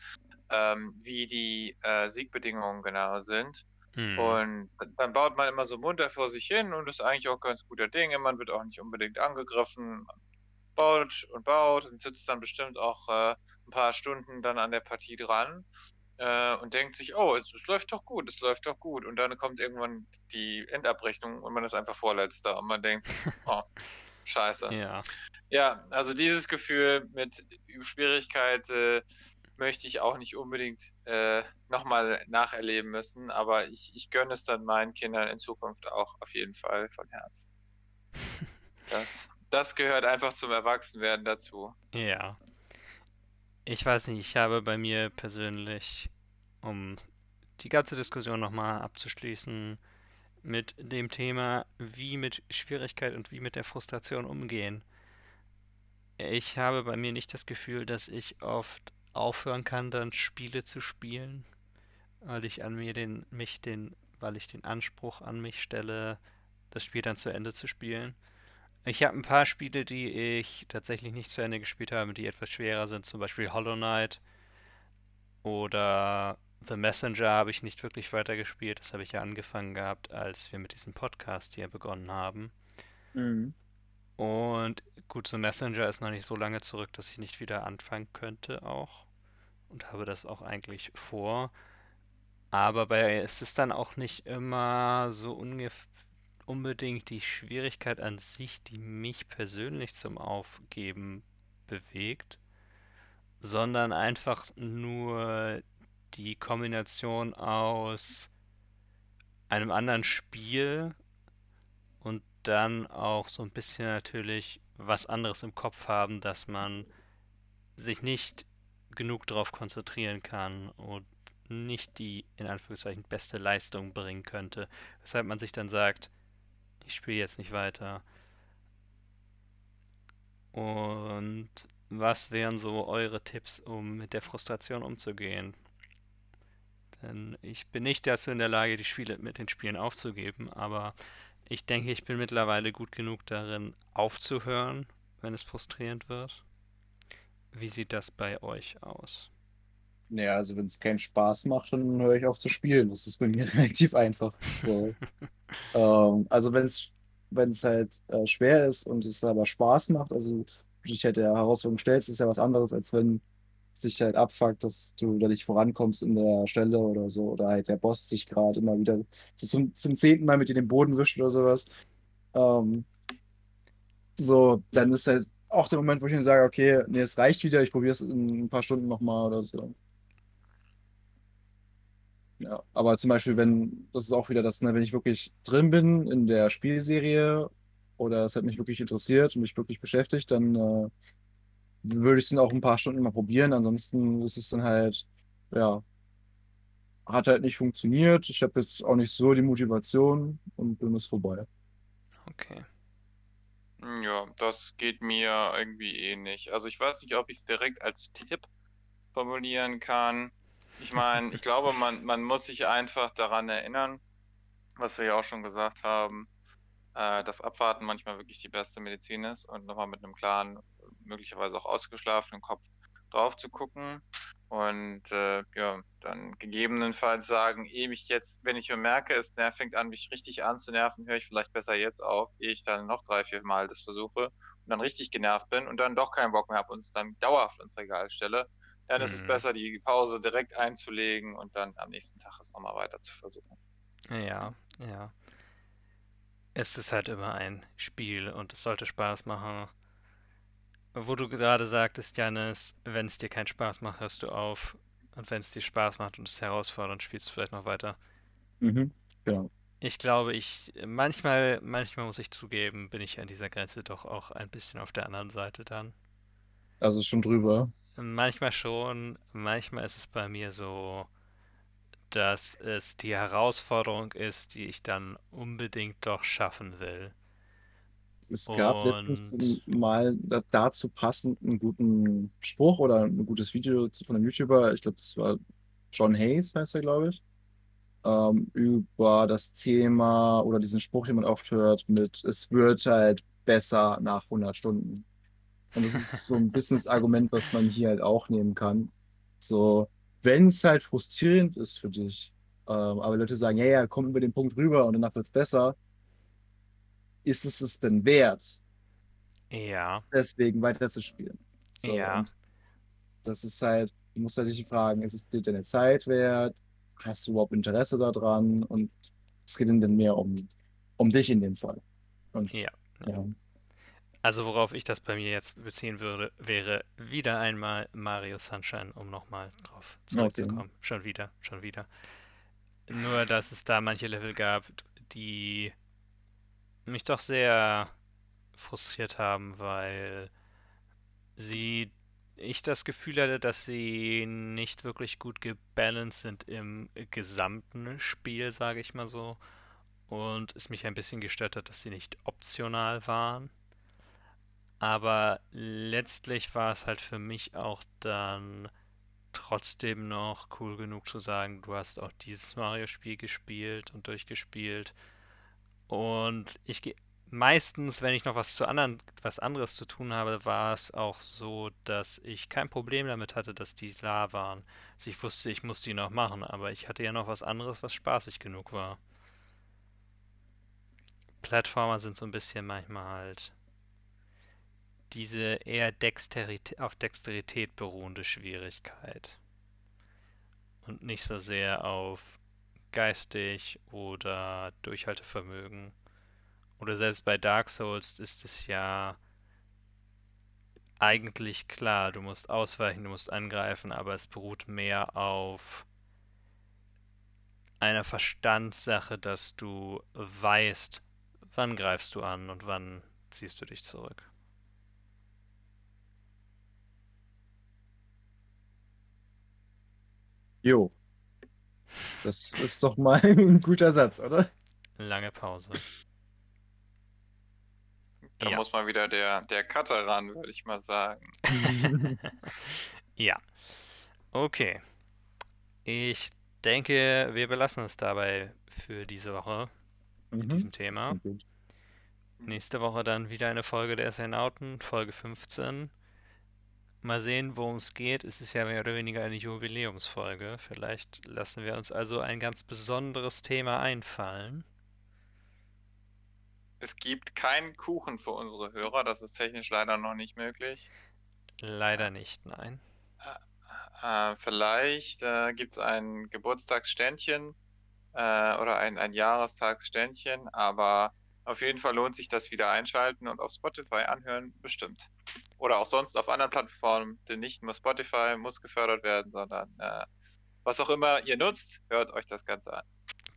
ähm, wie die äh, Siegbedingungen genau sind. Hm. Und dann baut man immer so munter vor sich hin und ist eigentlich auch ganz guter Dinge. Man wird auch nicht unbedingt angegriffen. Baut und baut und sitzt dann bestimmt auch äh, ein paar Stunden dann an der Partie dran äh, und denkt sich, oh, es, es läuft doch gut, es läuft doch gut. Und dann kommt irgendwann die Endabrechnung und man ist einfach Vorletzter und man denkt, oh, scheiße. Ja, Ja, also dieses Gefühl mit Schwierigkeit äh, möchte ich auch nicht unbedingt äh, nochmal nacherleben müssen, aber ich, ich gönne es dann meinen Kindern in Zukunft auch auf jeden Fall von Herzen. Das das gehört einfach zum Erwachsenwerden dazu. Ja. Ich weiß nicht, ich habe bei mir persönlich, um die ganze Diskussion nochmal abzuschließen, mit dem Thema, wie mit Schwierigkeit und wie mit der Frustration umgehen. Ich habe bei mir nicht das Gefühl, dass ich oft aufhören kann, dann Spiele zu spielen, weil ich an mir den, mich den, weil ich den Anspruch an mich stelle, das Spiel dann zu Ende zu spielen. Ich habe ein paar Spiele, die ich tatsächlich nicht zu Ende gespielt habe, die etwas schwerer sind, zum Beispiel Hollow Knight oder The Messenger habe ich nicht wirklich weitergespielt. Das habe ich ja angefangen gehabt, als wir mit diesem Podcast hier begonnen haben. Mhm. Und gut, The Messenger ist noch nicht so lange zurück, dass ich nicht wieder anfangen könnte auch. Und habe das auch eigentlich vor. Aber bei es ist dann auch nicht immer so ungef unbedingt die Schwierigkeit an sich, die mich persönlich zum Aufgeben bewegt, sondern einfach nur die Kombination aus einem anderen Spiel und dann auch so ein bisschen natürlich was anderes im Kopf haben, dass man sich nicht genug darauf konzentrieren kann und nicht die in Anführungszeichen beste Leistung bringen könnte. Weshalb man sich dann sagt, ich spiele jetzt nicht weiter. Und was wären so eure Tipps, um mit der Frustration umzugehen? Denn ich bin nicht dazu in der Lage, die Spiele mit den Spielen aufzugeben, aber ich denke, ich bin mittlerweile gut genug darin, aufzuhören, wenn es frustrierend wird. Wie sieht das bei euch aus? Naja, also wenn es keinen Spaß macht, dann höre ich auf zu spielen. Das ist bei mir relativ einfach. So. ähm, also wenn es wenn es halt äh, schwer ist und es aber Spaß macht, also du dich halt der Herausforderung stellst, ist ja was anderes, als wenn es dich halt abfuckt, dass du da nicht vorankommst in der Stelle oder so, oder halt der Boss dich gerade immer wieder so zum, zum zehnten Mal mit dir den Boden wischt oder sowas. Ähm, so, dann ist halt auch der Moment, wo ich dann sage, okay, nee, es reicht wieder, ich probiere es in ein paar Stunden nochmal oder so. Ja, aber zum Beispiel, wenn, das ist auch wieder das, ne, wenn ich wirklich drin bin in der Spielserie oder es hat mich wirklich interessiert und mich wirklich beschäftigt, dann äh, würde ich es dann auch ein paar Stunden mal probieren. Ansonsten ist es dann halt, ja, hat halt nicht funktioniert. Ich habe jetzt auch nicht so die Motivation und dann ist vorbei. Okay. Ja, das geht mir irgendwie ähnlich. Also ich weiß nicht, ob ich es direkt als Tipp formulieren kann. Ich meine, ich glaube, man, man muss sich einfach daran erinnern, was wir ja auch schon gesagt haben, äh, dass Abwarten manchmal wirklich die beste Medizin ist und nochmal mit einem klaren, möglicherweise auch ausgeschlafenen Kopf drauf zu gucken und äh, ja, dann gegebenenfalls sagen, ewig jetzt, wenn ich merke, es fängt an, mich richtig anzunerven, höre ich vielleicht besser jetzt auf, ehe ich dann noch drei, vier Mal das versuche und dann richtig genervt bin und dann doch keinen Bock mehr habe und es dann dauerhaft ins Regal stelle, dann ist es Mhm. besser, die Pause direkt einzulegen und dann am nächsten Tag es nochmal weiter zu versuchen. Ja, ja. Es ist halt immer ein Spiel und es sollte Spaß machen. Wo du gerade sagtest, Janis, wenn es dir keinen Spaß macht, hörst du auf. Und wenn es dir Spaß macht und es herausfordernd, spielst du vielleicht noch weiter. Mhm. Genau. Ich glaube, ich manchmal, manchmal muss ich zugeben, bin ich an dieser Grenze doch auch ein bisschen auf der anderen Seite dann. Also schon drüber. Manchmal schon, manchmal ist es bei mir so, dass es die Herausforderung ist, die ich dann unbedingt doch schaffen will. Es gab Und- letztens mal da- dazu passend einen guten Spruch oder ein gutes Video von einem YouTuber, ich glaube, das war John Hayes, heißt er, glaube ich, ähm, über das Thema oder diesen Spruch, den man oft hört, mit es wird halt besser nach 100 Stunden. Und das ist so ein bisschen das Argument, was man hier halt auch nehmen kann. So, wenn es halt frustrierend ist für dich, ähm, aber Leute sagen, ja, ja, komm über den Punkt rüber und danach wird es besser, ist es es denn wert, Ja, deswegen weiterzuspielen? So, Ja. das ist halt, du musst halt dich fragen, ist es dir deine Zeit wert? Hast du überhaupt Interesse daran? Und es geht dann mehr um, um dich in dem Fall. Und ja. ja, Also worauf ich das bei mir jetzt beziehen würde, wäre wieder einmal Mario Sunshine, um nochmal drauf zurückzukommen. Schon wieder, schon wieder. Nur, dass es da manche Level gab, die mich doch sehr frustriert haben, weil sie ich das Gefühl hatte, dass sie nicht wirklich gut gebalanced sind im gesamten Spiel, sage ich mal so. Und es mich ein bisschen gestört hat, dass sie nicht optional waren. Aber letztlich war es halt für mich auch dann trotzdem noch cool genug zu sagen, du hast auch dieses Mario-Spiel gespielt und durchgespielt. Und ich gehe meistens, wenn ich noch was zu anderen, was anderes zu tun habe, war es auch so, dass ich kein Problem damit hatte, dass die da waren. Also ich wusste, ich muss die noch machen, aber ich hatte ja noch was anderes, was spaßig genug war. Plattformer sind so ein bisschen manchmal halt diese eher Dexterität, auf Dexterität beruhende Schwierigkeit. Und nicht so sehr auf geistig oder Durchhaltevermögen. Oder selbst bei Dark Souls ist es ja eigentlich klar, du musst ausweichen, du musst angreifen, aber es beruht mehr auf einer Verstandssache, dass du weißt, wann greifst du an und wann ziehst du dich zurück. Jo. Das ist doch mal ein guter Satz, oder? Lange Pause. Da Ja. muss mal wieder der, der Cutter ran, würde ich mal sagen. Ja. Okay. Ich denke, wir belassen es dabei für diese Woche mit Mhm, diesem Thema. Nächste Woche dann wieder eine Folge der Astronauten, Folge 15. Mal sehen, worum es geht. Es ist ja mehr oder weniger eine Jubiläumsfolge. Vielleicht lassen wir uns also ein ganz besonderes Thema einfallen. Es gibt keinen Kuchen für unsere Hörer, das ist technisch leider noch nicht möglich. Leider nicht, nein. Äh, vielleicht äh, gibt es ein Geburtstagsständchen äh, oder ein, ein Jahrestagsständchen, aber auf jeden Fall lohnt sich das wieder einschalten und auf Spotify anhören, bestimmt. Oder auch sonst auf anderen Plattformen, denn nicht nur Spotify muss gefördert werden, sondern äh, was auch immer ihr nutzt, hört euch das Ganze an.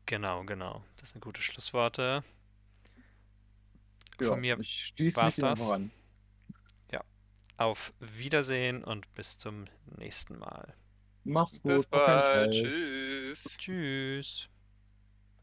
Genau, genau. Das sind gute Schlussworte. Ja, Von mir ich schließe war's mich das. voran. auf Wiedersehen und bis zum nächsten Mal. Macht's gut. Bis bald. Tschüss. Tschüss.